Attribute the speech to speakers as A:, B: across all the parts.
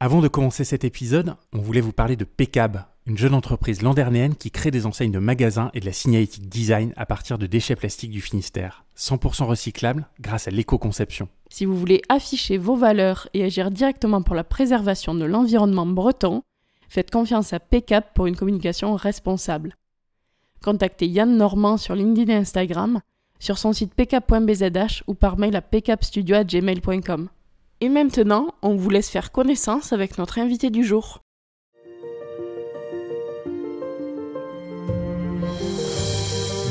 A: Avant de commencer cet épisode, on voulait vous parler de Pecab, une jeune entreprise landernéenne qui crée des enseignes de magasins et de la signalétique design à partir de déchets plastiques du Finistère, 100% recyclables grâce à l'éco-conception.
B: Si vous voulez afficher vos valeurs et agir directement pour la préservation de l'environnement breton, faites confiance à Pecab pour une communication responsable. Contactez Yann Normand sur LinkedIn et Instagram, sur son site pcap.bzh ou par mail à pcapstudio.gmail.com. Et maintenant, on vous laisse faire connaissance avec notre invité du jour.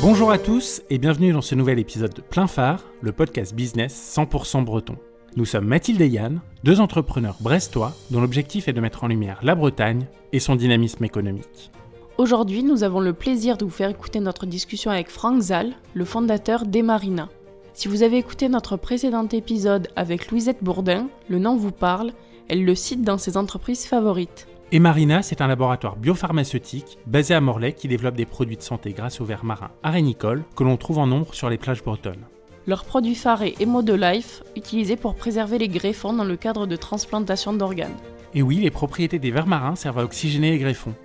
A: Bonjour à tous et bienvenue dans ce nouvel épisode de Plein Phare, le podcast business 100% breton. Nous sommes Mathilde et Yann, deux entrepreneurs brestois dont l'objectif est de mettre en lumière la Bretagne et son dynamisme économique.
B: Aujourd'hui, nous avons le plaisir de vous faire écouter notre discussion avec Franck Zal, le fondateur d'Emarina. Si vous avez écouté notre précédent épisode avec Louisette Bourdin, le nom vous parle, elle le cite dans ses entreprises favorites.
A: Et Marina, c'est un laboratoire biopharmaceutique basé à Morlaix qui développe des produits de santé grâce au verre marin arénicole que l'on trouve en nombre sur les plages bretonnes.
B: Leur produit phare est Life, utilisé pour préserver les greffons dans le cadre de transplantation d'organes.
A: Et oui, les propriétés des vers marins servent à oxygéner les greffons.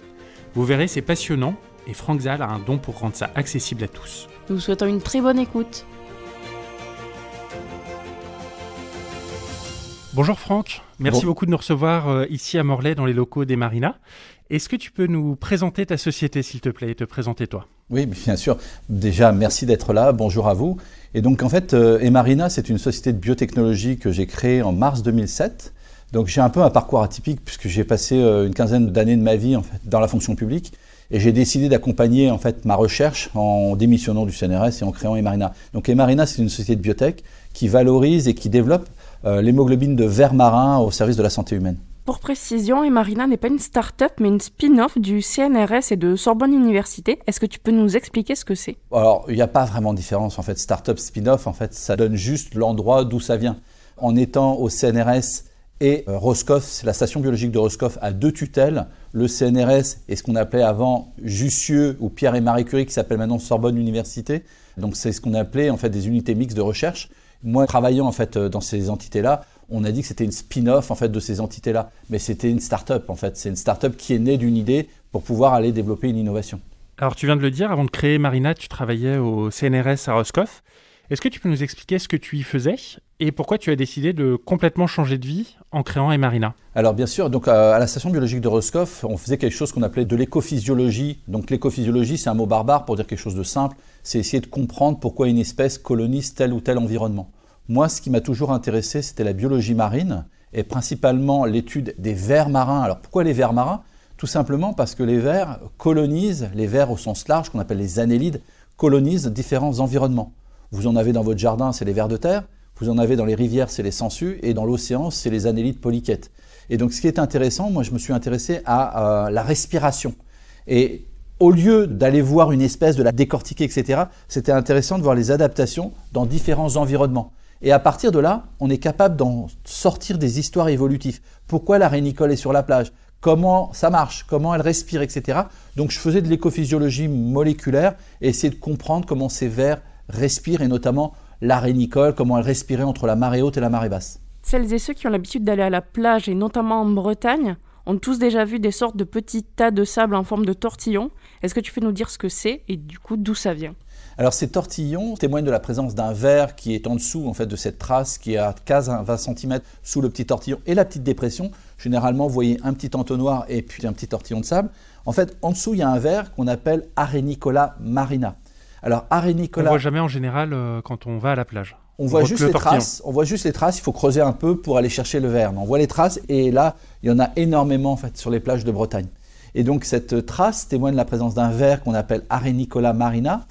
A: Vous verrez, c'est passionnant et Franck Zal a un don pour rendre ça accessible à tous.
B: Nous vous souhaitons une très bonne écoute.
A: Bonjour Franck, merci beaucoup de nous recevoir euh, ici à Morlaix dans les locaux des Marinas. Est-ce que tu peux nous présenter ta société s'il te plaît et te présenter toi?
C: Oui, bien sûr. Déjà, merci d'être là. Bonjour à vous. Et donc en fait, euh, Emarina, c'est une société de biotechnologie que j'ai créée en mars 2007. Donc j'ai un peu un parcours atypique puisque j'ai passé euh, une quinzaine d'années de ma vie en fait, dans la fonction publique et j'ai décidé d'accompagner en fait ma recherche en démissionnant du CNRS et en créant Emarina. Donc Emarina, c'est une société de biotech qui valorise et qui développe l'hémoglobine de verre marin au service de la santé humaine.
B: Pour précision, Emarina n'est pas une start-up, mais une spin-off du CNRS et de Sorbonne Université. Est-ce que tu peux nous expliquer ce que c'est?
C: Alors, il n'y a pas vraiment de différence en fait. Start-up, spin-off, en fait, ça donne juste l'endroit d'où ça vient. En étant au CNRS et euh, Roscoff, la station biologique de Roscoff a deux tutelles, le CNRS et ce qu'on appelait avant Jussieu ou Pierre et Marie Curie, qui s'appelle maintenant Sorbonne Université. Donc, c'est ce qu'on appelait en fait des unités mixtes de recherche. Moi, travaillant en fait euh, dans ces entités-là, on a dit que c'était une spin-off en fait de ces entités-là, mais c'était une start-up en fait. C'est une start-up qui est née d'une idée pour pouvoir aller développer une innovation.
A: Alors tu viens de le dire, avant de créer Marina, tu travaillais au CNRS à Roscoff. Est-ce que tu peux nous expliquer ce que tu y faisais? Et pourquoi tu as décidé de complètement changer de vie en créant Emarina?
C: Alors bien sûr, donc à la station biologique de Roscoff, on faisait quelque chose qu'on appelait de l'écophysiologie. Donc l'écophysiologie, c'est un mot barbare pour dire quelque chose de simple, c'est essayer de comprendre pourquoi une espèce colonise tel ou tel environnement. Moi, ce qui m'a toujours intéressé, c'était la biologie marine et principalement l'étude des vers marins. Alors pourquoi les vers marins? Tout simplement parce que les vers colonisent, les vers au sens large, qu'on appelle les annélides, colonisent différents environnements. Vous en avez dans votre jardin, c'est les vers de terre. Vous en avez dans les rivières, c'est les sangsues. Et dans l'océan, c'est les annélides polychètes. Et donc, ce qui est intéressant, moi, je me suis intéressé à euh, la respiration. Et au lieu d'aller voir une espèce, de la décortiquer, etc., c'était intéressant de voir les adaptations dans différents environnements. Et à partir de là, on est capable d'en sortir des histoires évolutives. Pourquoi la rénicole est sur la plage? Comment ça marche? Comment elle respire, etc. Donc je faisais de l'écophysiologie moléculaire et essayer de comprendre comment ces vers respirent et notamment la rénicole, comment elle respirait entre la marée haute et la marée basse.
B: Celles et ceux qui ont l'habitude d'aller à la plage et notamment en Bretagne ont tous déjà vu des sortes de petits tas de sable en forme de tortillon. Est-ce que tu peux nous dire ce que c'est et du coup d'où ça vient?
C: Alors ces tortillons témoignent de la présence d'un verre qui est en dessous en fait de cette trace qui est à 15 à 20 cm sous le petit tortillon et la petite dépression. Généralement, vous voyez un petit entonnoir et puis un petit tortillon de sable. En fait, en dessous, il y a un verre qu'on appelle Arenicola marina.
A: Alors Arenicola. On voit jamais en général euh, quand on va à la plage.
C: On, voit juste les traces. On voit juste les traces. Il faut creuser un peu pour aller chercher le verre. On voit les traces et là, il y en a énormément en fait sur les plages de Bretagne. Et donc cette trace témoigne de la présence d'un verre qu'on appelle Arenicola marina.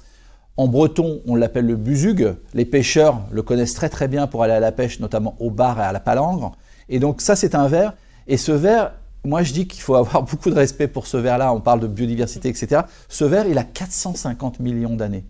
C: En breton, on l'appelle le buzug. Les pêcheurs le connaissent très très bien pour aller à la pêche, notamment au bar et à la palangre. Et donc ça, c'est un verre. Et ce verre, moi je dis qu'il faut avoir beaucoup de respect pour ce verre-là. On parle de biodiversité, etc. Ce verre, il a 450 millions d'années.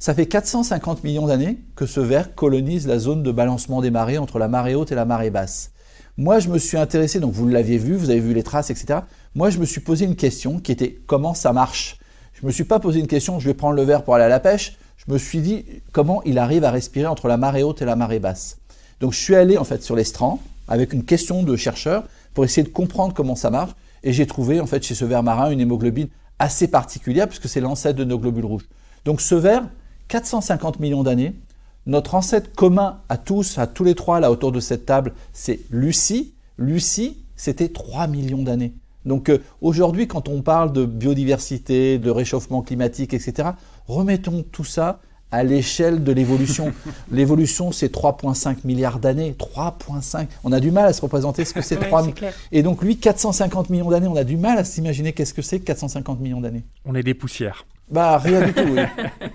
C: Ça fait 450 millions d'années que ce verre colonise la zone de balancement des marées entre la marée haute et la marée basse. Moi, je me suis intéressé, donc vous l'aviez vu, vous avez vu les traces, etc. Moi, je me suis posé une question qui était comment ça marche? Je ne me suis pas posé une question, je vais prendre le verre pour aller à la pêche. Je me suis dit comment il arrive à respirer entre la marée haute et la marée basse? Donc je suis allé en fait sur l'estran avec une question de chercheur, pour essayer de comprendre comment ça marche. Et j'ai trouvé en fait chez ce ver marin une hémoglobine assez particulière puisque c'est l'ancêtre de nos globules rouges. Donc ce ver, 450 millions d'années, notre ancêtre commun à tous, à tous les trois là autour de cette table, c'est Lucie. Lucie, c'était 3 millions d'années. Donc euh, aujourd'hui, quand on parle de biodiversité, de réchauffement climatique, etc., remettons tout ça à l'échelle de l'évolution. L'évolution, c'est 3,5 milliards d'années. 3,5. On a du mal à se représenter ce que c'est 3 Et donc lui, 450 millions d'années, on a du mal à s'imaginer qu'est-ce que c'est 450 millions d'années.
A: On est des poussières.
C: Bah rien du tout. Oui.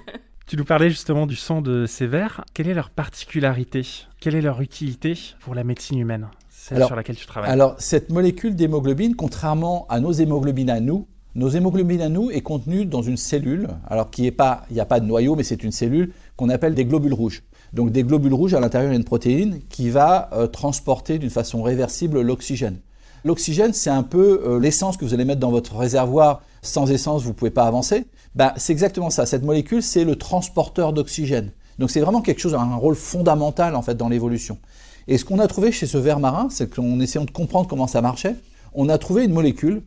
A: Tu nous parlais justement du sang de ces vers. Quelle est leur particularité? Quelle est leur utilité pour la médecine humaine? Celle sur laquelle tu travailles.
C: Alors, cette molécule d'hémoglobine, contrairement à nos hémoglobines à nous, nos hémoglobines à nous est contenue dans une cellule, alors qui est pas, il n'y a pas de noyau, mais c'est une cellule qu'on appelle des globules rouges. Donc des globules rouges, à l'intérieur, il protéine qui va euh, transporter d'une façon réversible l'oxygène. L'oxygène, c'est un peu euh, l'essence que vous allez mettre dans votre réservoir. Sans essence, vous ne pouvez pas avancer. Bah, c'est exactement ça. Cette molécule, c'est le transporteur d'oxygène. Donc c'est vraiment quelque chose, un rôle fondamental en fait dans l'évolution. Et ce qu'on a trouvé chez ce ver marin, c'est qu'en essayant de comprendre comment ça marchait, on a trouvé une molécule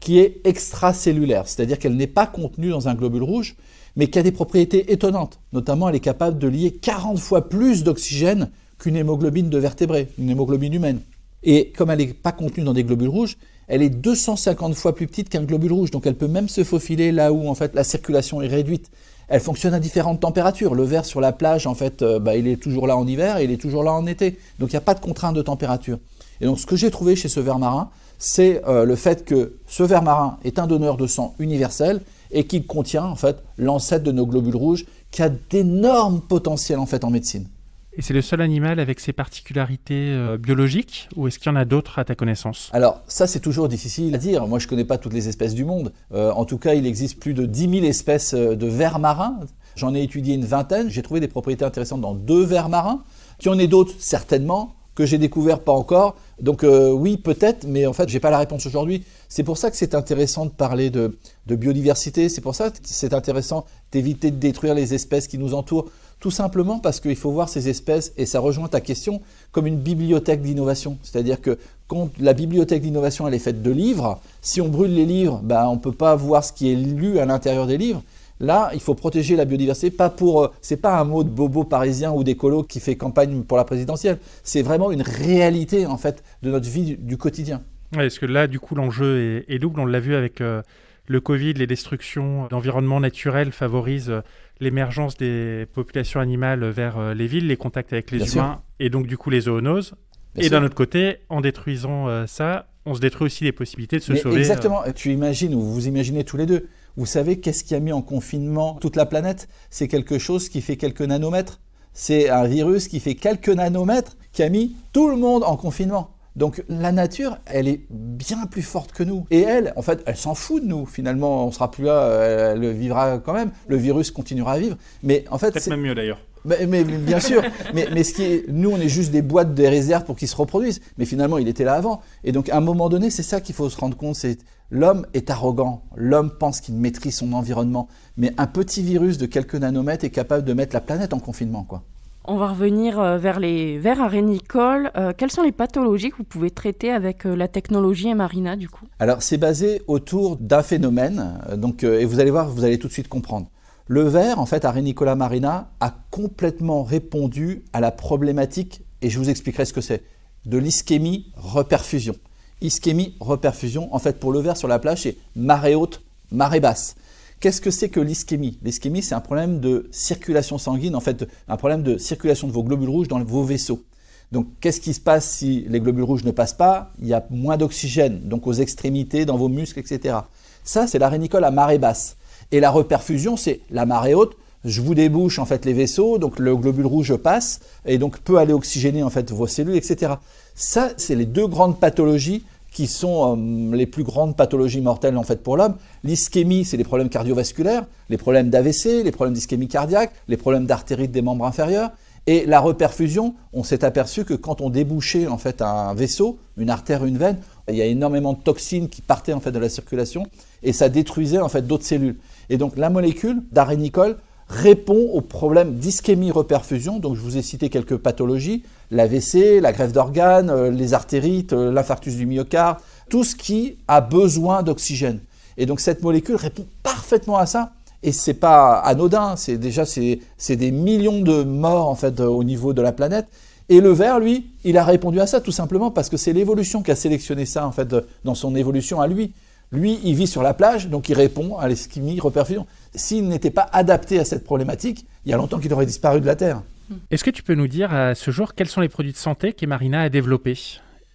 C: qui est extracellulaire, c'est-à-dire qu'elle n'est pas contenue dans un globule rouge, mais qui a des propriétés étonnantes. Notamment, elle est capable de lier 40 fois plus d'oxygène qu'une hémoglobine de vertébrés, une hémoglobine humaine. Et comme elle n'est pas contenue dans des globules rouges, elle est 250 fois plus petite qu'un globule rouge, donc elle peut même se faufiler là où en fait la circulation est réduite. Elle fonctionne à différentes températures. Le verre sur la plage, en fait, euh, bah, il est toujours là en hiver et il est toujours là en été. Donc il n'y a pas de contrainte de température. Et donc ce que j'ai trouvé chez ce ver marin, c'est euh, le fait que ce ver marin est un donneur de sang universel et qu'il contient en fait l'ancêtre de nos globules rouges qui a d'énormes potentiels en fait en médecine.
A: Et c'est le seul animal avec ses particularités euh, biologiques ou est-ce qu'il y en a d'autres à ta connaissance?
C: Alors ça c'est toujours difficile à dire. Moi je ne connais pas toutes les espèces du monde. Euh, en tout cas il existe plus de 10 000 espèces de vers marins. J'en ai étudié une vingtaine. J'ai trouvé des propriétés intéressantes dans deux vers marins. Qu'il y en ait d'autres certainement que j'ai découvert pas encore. Donc euh, oui, peut-être, mais en fait, j'ai pas la réponse aujourd'hui. C'est pour ça que c'est intéressant de parler de, biodiversité. C'est pour ça que c'est intéressant d'éviter de détruire les espèces qui nous entourent. Tout simplement parce qu'il faut voir ces espèces, et ça rejoint ta question, comme une bibliothèque d'innovation. C'est-à-dire que quand la bibliothèque d'innovation elle est faite de livres, si on brûle les livres, ben, on ne peut pas voir ce qui est lu à l'intérieur des livres. Là, il faut protéger la biodiversité, pas pour. Euh, c'est pas un mot de bobo parisien ou d'écolo qui fait campagne pour la présidentielle. C'est vraiment une réalité en fait de notre vie du, quotidien.
A: Ouais, parce que là, du coup, l'enjeu est, double. On l'a vu avec euh, le Covid, les destructions d'environnements naturels favorisent euh, l'émergence des populations animales vers les villes, les contacts avec les humains et donc du coup les zoonoses. et d'un autre côté, en détruisant ça, on se détruit aussi les possibilités de se sauver.
C: Exactement. Tu imagines ou vous imaginez tous les deux vous savez qu'est-ce qui a mis en confinement toute la planète? C'est quelque chose qui fait quelques nanomètres. C'est un virus qui fait quelques nanomètres qui a mis tout le monde en confinement. Donc la nature, elle est bien plus forte que nous. Et elle, en fait, elle s'en fout de nous. Finalement, on sera plus là, elle vivra quand même. Le virus continuera à vivre. Mais en fait,
A: c'est même mieux d'ailleurs.
C: Mais, bien sûr, mais, mais, ce qui est, nous, on est juste des boîtes de réserve pour qu'ils se reproduisent. Mais finalement, il était là avant. Et donc, à un moment donné, c'est ça qu'il faut se rendre compte. C'est L'homme est arrogant, l'homme pense qu'il maîtrise son environnement, mais un petit virus de quelques nanomètres est capable de mettre la planète en confinement. Quoi.
B: On va revenir euh, vers les vers arénicoles. Euh, quelles sont les pathologies que vous pouvez traiter avec euh, la technologie Marina du coup?
C: Alors c'est basé autour d'un phénomène, donc, et vous allez voir, vous allez tout de suite comprendre. Le ver, en fait, Arenicola marina, a complètement répondu à la problématique, et je vous expliquerai ce que c'est, de l'ischémie-reperfusion ischémie, reperfusion. En fait, pour le ver sur la plage, c'est marée haute, marée basse. Qu'est-ce que c'est que l'ischémie? L'ischémie, c'est un problème de circulation sanguine, en fait, un problème de circulation de vos globules rouges dans vos vaisseaux. Donc, qu'est-ce qui se passe si les globules rouges ne passent pas? Il y a moins d'oxygène, donc aux extrémités, dans vos muscles, etc. Ça, c'est la rénicole à marée basse. Et la reperfusion, c'est la marée haute. Je vous débouche en fait les vaisseaux, donc le globule rouge passe et donc peut aller oxygéner en fait vos cellules, etc. Ça, c'est les deux grandes pathologies qui sont euh, les plus grandes pathologies mortelles en fait pour l'homme. L'ischémie, c'est les problèmes cardiovasculaires, les problèmes d'AVC, les problèmes d'ischémie cardiaque, les problèmes d'artérite des membres inférieurs. Et la reperfusion, on s'est aperçu que quand on débouchait en fait un vaisseau, une artère, une veine, il y a énormément de toxines qui partaient en fait de la circulation et ça détruisait en fait d'autres cellules. Et donc la molécule d'arénicole répond aux problèmes d'ischémie-reperfusion. Donc je vous ai cité quelques pathologies, l'AVC, la grève d'organes, euh, les artérites, euh, l'infarctus du myocarde, tout ce qui a besoin d'oxygène. Et donc cette molécule répond parfaitement à ça. Et c'est pas anodin, c'est déjà c'est des millions de morts en fait au niveau de la planète. Et le verre, lui, il a répondu à ça tout simplement parce que c'est l'évolution qui a sélectionné ça en fait dans son évolution à lui. Lui, il vit sur la plage, donc il répond à l'ischémie reperfusion. S'il n'était pas adapté à cette problématique, il y a longtemps qu'il aurait disparu de la Terre.
A: Est-ce que tu peux nous dire à ce jour quels sont les produits de santé qu'Emarina a développés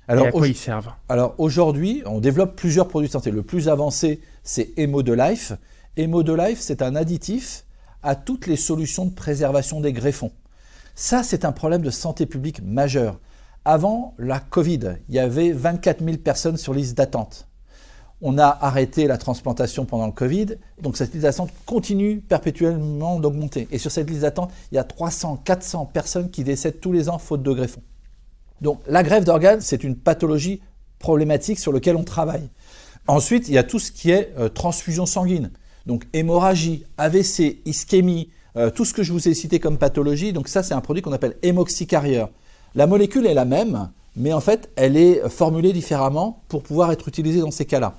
A: alors, et à quoi ils servent?
C: Alors aujourd'hui, on développe plusieurs produits de santé. Le plus avancé, c'est Hemo de Life. Hemo de Life, c'est un additif à toutes les solutions de préservation des greffons. Ça, c'est un problème de santé publique majeur. Avant la Covid, il y avait 24 000 personnes sur liste d'attente. On a arrêté la transplantation pendant le Covid, donc cette liste d'attente continue perpétuellement d'augmenter. Et sur cette liste d'attente, il y a 300, 400 personnes qui décèdent tous les ans faute de greffon. Donc la greffe d'organes, c'est une pathologie problématique sur laquelle on travaille. Ensuite, il y a tout ce qui est euh, transfusion sanguine. Donc hémorragie, AVC, ischémie, euh, tout ce que je vous ai cité comme pathologie. Donc ça, c'est un produit qu'on appelle hémoxycarrière. La molécule est la même, mais en fait, elle est formulée différemment pour pouvoir être utilisée dans ces cas-là.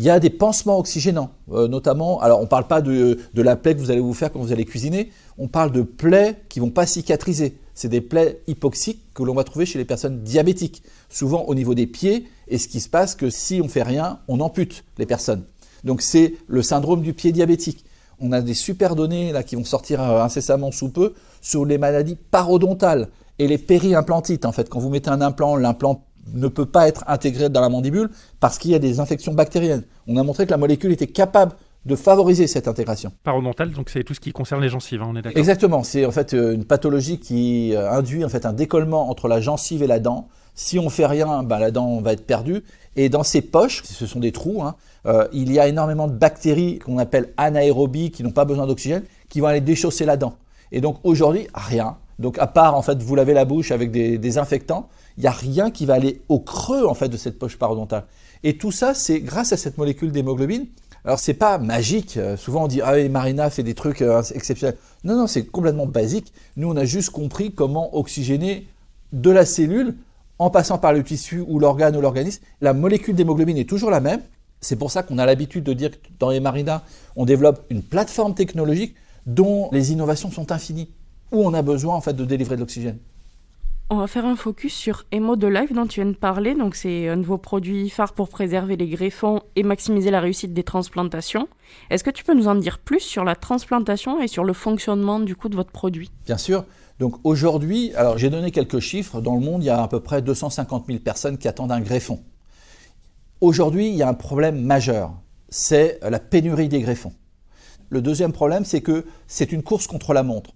C: Il y a des pansements oxygénants, euh, notamment, alors on ne parle pas de, la plaie que vous allez vous faire quand vous allez cuisiner, on parle de plaies qui vont pas cicatriser. C'est des plaies hypoxiques que l'on va trouver chez les personnes diabétiques, souvent au niveau des pieds, et ce qui se passe que si on fait rien, on ampute les personnes. Donc c'est le syndrome du pied diabétique. On a des super données là, qui vont sortir euh, incessamment sous peu sur les maladies parodontales et les périimplantites. En fait, quand vous mettez un implant, l'implant ne peut pas être intégré dans la mandibule parce qu'il y a des infections bactériennes. On a montré que la molécule était capable de favoriser cette intégration.
A: Parodontal, donc c'est tout ce qui concerne les gencives, hein, on est d'accord
C: Exactement, c'est en fait euh, une pathologie qui euh, induit en fait un décollement entre la gencive et la dent. Si on fait rien, ben, la dent va être perdue. Et dans ces poches, ce sont des trous, hein, euh, il y a énormément de bactéries qu'on appelle anaérobies, qui n'ont pas besoin d'oxygène, qui vont aller déchausser la dent. Et donc aujourd'hui, rien. Donc à part en fait vous lavez la bouche avec des, des infectants, il n'y a rien qui va aller au creux en fait de cette poche parodontale. Et tout ça, c'est grâce à cette molécule d'hémoglobine. Alors c'est pas magique. Euh, souvent on dit ah Marina fait des trucs euh, exceptionnels. Non non, c'est complètement basique. Nous on a juste compris comment oxygéner de la cellule en passant par le tissu ou l'organe ou l'organisme. La molécule d'hémoglobine est toujours la même. C'est pour ça qu'on a l'habitude de dire que dans les Marina, on développe une plateforme technologique dont les innovations sont infinies, où on a besoin en fait de délivrer de l'oxygène.
B: On va faire un focus sur Emo de Life dont tu viens de parler. Donc, c'est un nouveau produit phare pour préserver les greffons et maximiser la réussite des transplantations. Est-ce que tu peux nous en dire plus sur la transplantation et sur le fonctionnement du coup de votre produit?
C: Bien sûr. Donc aujourd'hui, alors j'ai donné quelques chiffres. Dans le monde, il y a à peu près 250 000 personnes qui attendent un greffon. Aujourd'hui, il y a un problème majeur. C'est la pénurie des greffons. Le deuxième problème, c'est que c'est une course contre la montre.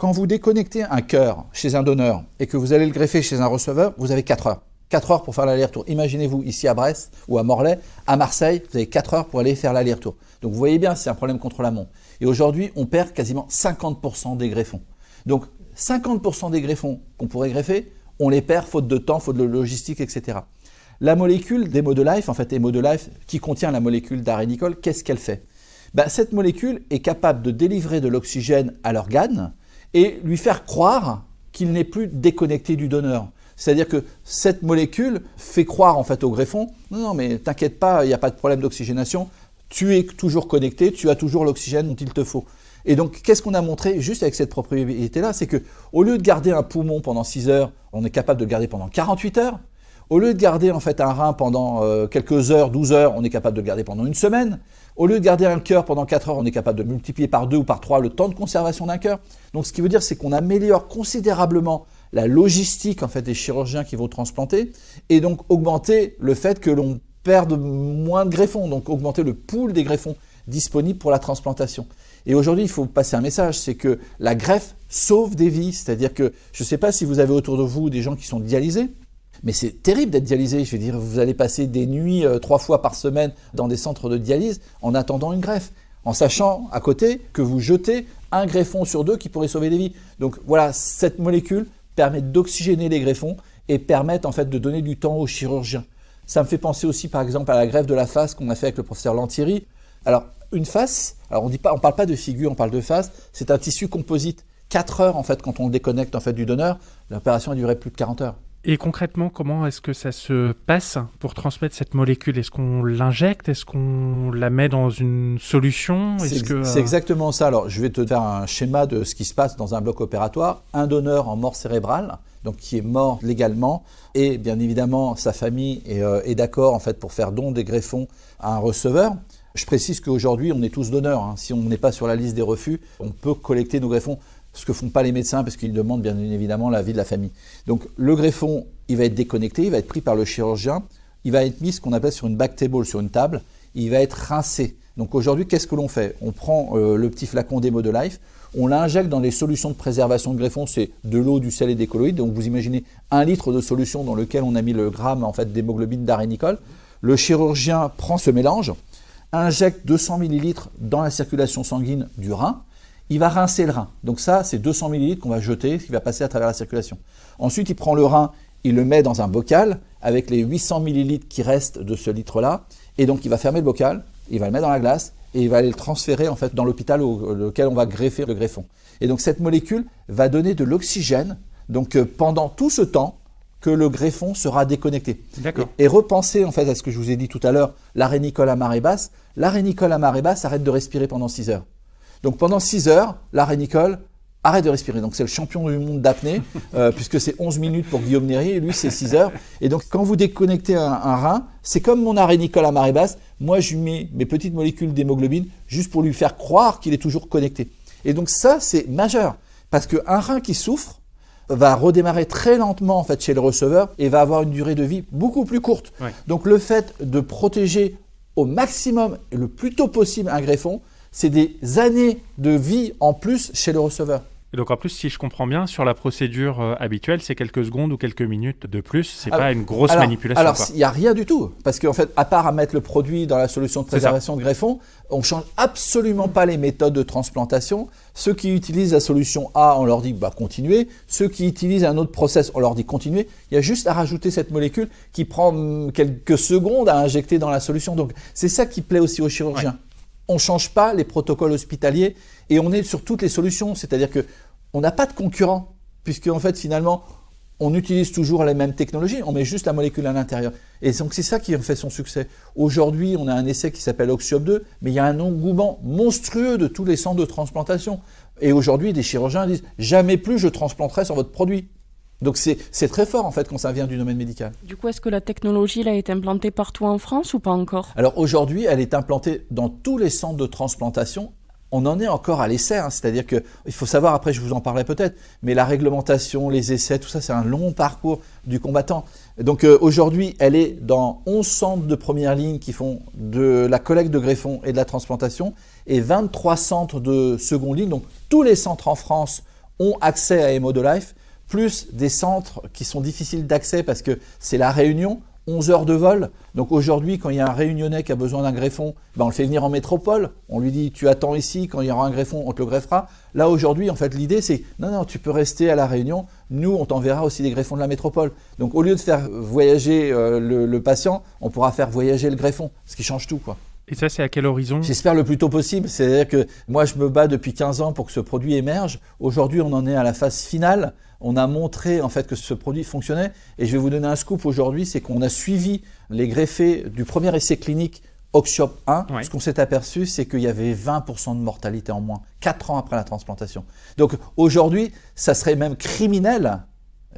C: Quand vous déconnectez un cœur chez un donneur et que vous allez le greffer chez un receveur, vous avez 4 heures. 4 heures pour faire l'aller-retour. Imaginez-vous ici à Brest ou à Morlaix, à Marseille, vous avez 4 heures pour aller faire l'aller-retour. Donc vous voyez bien, c'est un problème contre la montre. Et aujourd'hui, on perd quasiment 50% des greffons. Donc 50% des greffons qu'on pourrait greffer, on les perd faute de temps, faute de logistique, etc. La molécule d'Hemodelife, en fait Hemodelife, qui contient la molécule d'arénicole, qu'est-ce qu'elle fait? Ben, Cette molécule est capable de délivrer de l'oxygène à l'organe, et lui faire croire qu'il n'est plus déconnecté du donneur. C'est-à-dire que cette molécule fait croire en fait au greffon, non, non, mais t'inquiète pas, il n'y a pas de problème d'oxygénation, tu es toujours connecté, tu as toujours l'oxygène dont il te faut. Et donc, qu'est-ce qu'on a montré juste avec cette propriété-là? C'est que au lieu de garder un poumon pendant 6 heures, on est capable de le garder pendant 48 heures. Au lieu de garder en fait un rein pendant euh, quelques heures, 12 heures, on est capable de le garder pendant une semaine. Au lieu de garder un cœur pendant 4 heures, on est capable de multiplier par 2 ou par 3 le temps de conservation d'un cœur. Donc ce qui veut dire, c'est qu'on améliore considérablement la logistique en fait des chirurgiens qui vont transplanter et donc augmenter le fait que l'on perde moins de greffons, donc augmenter le pool des greffons disponibles pour la transplantation. Et aujourd'hui, il faut passer un message, c'est que la greffe sauve des vies, c'est-à-dire que je ne sais pas si vous avez autour de vous des gens qui sont dialysés, mais c'est terrible d'être dialysé. Je veux dire, vous allez passer des nuits euh, trois fois par semaine dans des centres de dialyse en attendant une greffe, en sachant à côté que vous jetez un greffon sur deux qui pourrait sauver des vies. Donc voilà, cette molécule permet d'oxygéner les greffons et permet en fait de donner du temps aux chirurgiens. Ça me fait penser aussi par exemple à la greffe de la face qu'on a fait avec le professeur Lantieri. Alors, une face, alors on on parle pas de figure, on parle de face, c'est un tissu composite. 4 heures, en fait, quand on le déconnecte en fait, du donneur, l'opération a duré plus de 40 heures.
A: Et concrètement, comment est-ce que ça se passe pour transmettre cette molécule? Est-ce qu'on l'injecte? Est-ce qu'on la met dans une solution?
C: C'est
A: euh,
C: exactement ça. Alors, je vais te faire un schéma de ce qui se passe dans un bloc opératoire. Un donneur en mort cérébrale, donc qui est mort légalement, et bien évidemment, sa famille est, euh, est d'accord en fait pour faire don des greffons à un receveur. Je précise qu'aujourd'hui, on est tous donneurs. Hein. Si on n'est pas sur la liste des refus, on peut collecter nos greffons ce que font pas les médecins parce qu'ils demandent bien évidemment l'avis de la famille. Donc le greffon, il va être déconnecté, il va être pris par le chirurgien, il va être mis ce qu'on appelle sur une back table, sur une table, il va être rincé. Donc aujourd'hui, qu'est-ce que l'on fait? On prend euh, le petit flacon d'Emo de Life, on l'injecte dans les solutions de préservation de greffon, c'est de l'eau, du sel et des colloïdes. Donc vous imaginez un litre de solution dans lequel on a mis le gramme en fait d'hémoglobine d'arénicole. Le chirurgien prend ce mélange, injecte 200 ml dans la circulation sanguine du rein, il va rincer le rein. Donc ça, c'est 200 ml qu'on va jeter, qui va passer à travers la circulation. Ensuite, il prend le rein, il le met dans un bocal avec les 800 ml qui restent de ce litre-là, et donc il va fermer le bocal, il va le mettre dans la glace, et il va aller le transférer en fait dans l'hôpital auquel on va greffer le greffon. Et donc cette molécule va donner de l'oxygène, donc euh, pendant tout ce temps que le greffon sera déconnecté. Et, et repenser en fait à ce que je vous ai dit tout à l'heure, l'arénicole à marée basse. L'arénicole à marée basse arrête de respirer pendant 6 heures. Donc pendant 6 heures, l'arrêt Nicole arrête de respirer. Donc c'est le champion du monde d'apnée, euh, puisque c'est 11 minutes pour Guillaume Néry, et lui c'est 6 heures. Et donc quand vous déconnectez un, rein, c'est comme mon arrêt Nicole à marée basse, moi je mets mes petites molécules d'hémoglobine juste pour lui faire croire qu'il est toujours connecté. Et donc ça c'est majeur, parce qu'un rein qui souffre va redémarrer très lentement en fait chez le receveur et va avoir une durée de vie beaucoup plus courte. Donc le fait de protéger au maximum et le plus tôt possible un greffon, c'est des années de vie en plus chez le receveur.
A: Et donc en plus, si je comprends bien, sur la procédure euh, habituelle, c'est quelques secondes ou quelques minutes de plus. C'est pas une grosse manipulation.
C: Alors il n'y a rien du tout, parce qu'en fait, à part à mettre le produit dans la solution de préservation de greffon, on change absolument pas les méthodes de transplantation. Ceux qui utilisent la solution A, on leur dit bah continuez. Ceux qui utilisent un autre process, on leur dit continuez. Il y a juste à rajouter cette molécule qui prend hum, quelques secondes à injecter dans la solution. Donc c'est ça qui plaît aussi aux chirurgiens on ne change pas les protocoles hospitaliers et on est sur toutes les solutions. C'est-à-dire que on n'a pas de concurrent, puisque en fait finalement on utilise toujours les mêmes technologies, on met juste la molécule à l'intérieur. Et donc c'est ça qui fait son succès. Aujourd'hui, on a un essai qui s'appelle Oxiop 2, mais il y a un engouement monstrueux de tous les centres de transplantation. Et aujourd'hui, des chirurgiens disent jamais plus je transplanterai sur votre produit. Donc c'est très fort en fait quand ça vient du domaine médical.
B: Du coup, est-ce que la technologie là, est implantée partout en France ou pas encore?
C: Alors aujourd'hui, elle est implantée dans tous les centres de transplantation. On en est encore à l'essai, hein. c'est-à-dire qu'il faut savoir, après je vous en parlerai peut-être, mais la réglementation, les essais, tout ça, c'est un long parcours du combattant. Donc euh, aujourd'hui, elle est dans 11 centres de première ligne qui font de la collecte de greffons et de la transplantation, et 23 centres de seconde ligne. Donc tous les centres en France ont accès à Life plus des centres qui sont difficiles d'accès parce que c'est la Réunion, 11 heures de vol. Donc aujourd'hui, quand il y a un Réunionnais qui a besoin d'un greffon, ben on le fait venir en métropole. On lui dit tu attends ici, quand il y aura un greffon, on te le greffera. Là aujourd'hui, en fait, l'idée c'est non, non, tu peux rester à la Réunion. Nous, on t'enverra aussi des greffons de la métropole. Donc au lieu de faire voyager euh, le, le, patient, on pourra faire voyager le greffon, ce qui change tout, quoi.
A: Et ça, c'est à quel horizon?
C: J'espère le plus tôt possible. C'est-à-dire que moi, je me bats depuis 15 ans pour que ce produit émerge. Aujourd'hui, on en est à la phase finale. On a montré en fait que ce produit fonctionnait. Et je vais vous donner un scoop aujourd'hui, c'est qu'on a suivi les greffés du premier essai clinique Oxiop 1. Ce qu'on s'est aperçu, c'est qu'il y avait 20% de mortalité en moins, 4 ans après la transplantation. Donc aujourd'hui, ça serait même criminel,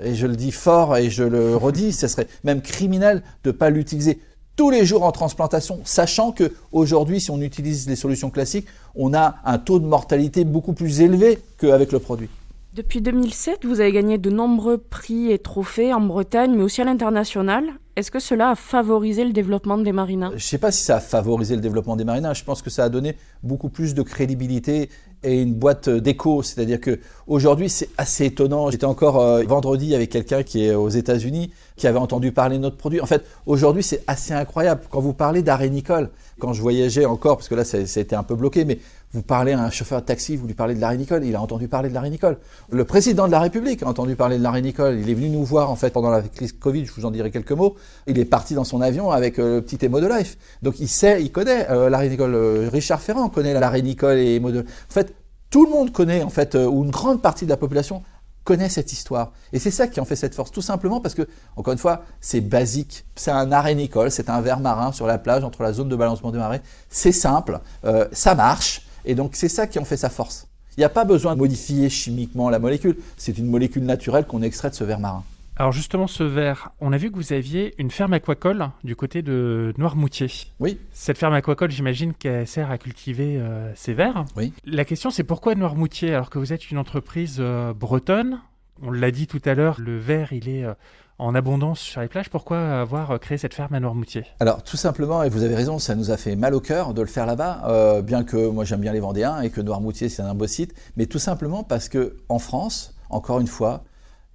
C: et je le dis fort et je le redis, ce serait même criminel de ne pas l'utiliser tous les jours en transplantation, sachant que aujourd'hui, si on utilise les solutions classiques, on a un taux de mortalité beaucoup plus élevé qu'avec le produit.
B: Depuis 2007, vous avez gagné de nombreux prix et trophées en Bretagne, mais aussi à l'international. Est-ce que cela a favorisé le développement des marinas
C: Je ne sais pas si ça a favorisé le développement des marinas. Je pense que ça a donné beaucoup plus de crédibilité et une boîte d'écho. C'est-à-dire que aujourd'hui, c'est assez étonnant. J'étais encore euh, vendredi avec quelqu'un qui est aux États-Unis, qui avaient entendu parler de notre produit. En fait, aujourd'hui, c'est assez incroyable. Quand vous parlez d'arrêt Nicole, quand je voyageais encore, parce que là, ça, a été un peu bloqué, mais vous parlez à un chauffeur de taxi, vous lui parlez de l'arrêt Nicole, il a entendu parler de l'arrêt Nicole. Le président de la République a entendu parler de l'arrêt Nicole. Il est venu nous voir, en fait, pendant la crise Covid, je vous en dirai quelques mots. Il est parti dans son avion avec euh, le petit Emo de Life. Donc, il sait, il connaît euh, l'arrêt Nicole. Euh, Richard Ferrand connaît l'arrêt Nicole et Emo de En fait, tout le monde connaît, en fait, ou une grande partie de la population connaît cette histoire. Et c'est ça qui en fait cette force, tout simplement parce que, encore une fois, c'est basique. C'est un arrêt Nicole, c'est un verre marin sur la plage entre la zone de balancement des marées. C'est simple, euh, ça marche, et donc c'est ça qui en fait sa force. Il n'y a pas besoin de modifier chimiquement la molécule, c'est une molécule naturelle qu'on extrait de ce verre marin.
A: Alors justement, ce verre, on a vu que vous aviez une ferme aquacole du côté de Noirmoutier.
C: Oui.
A: Cette ferme aquacole, j'imagine qu'elle sert à cultiver euh, ces verres.
C: Oui.
A: La question, c'est pourquoi Noirmoutier alors que vous êtes une entreprise euh, bretonne? On l'a dit tout à l'heure, le verre, il est euh, en abondance sur les plages. Pourquoi avoir créé cette ferme à Noirmoutier?
C: Alors tout simplement, et vous avez raison, ça nous a fait mal au cœur de le faire là-bas, bien que moi j'aime bien les Vendéens et que Noirmoutier c'est un beau site, mais tout simplement parce que en France, encore une fois,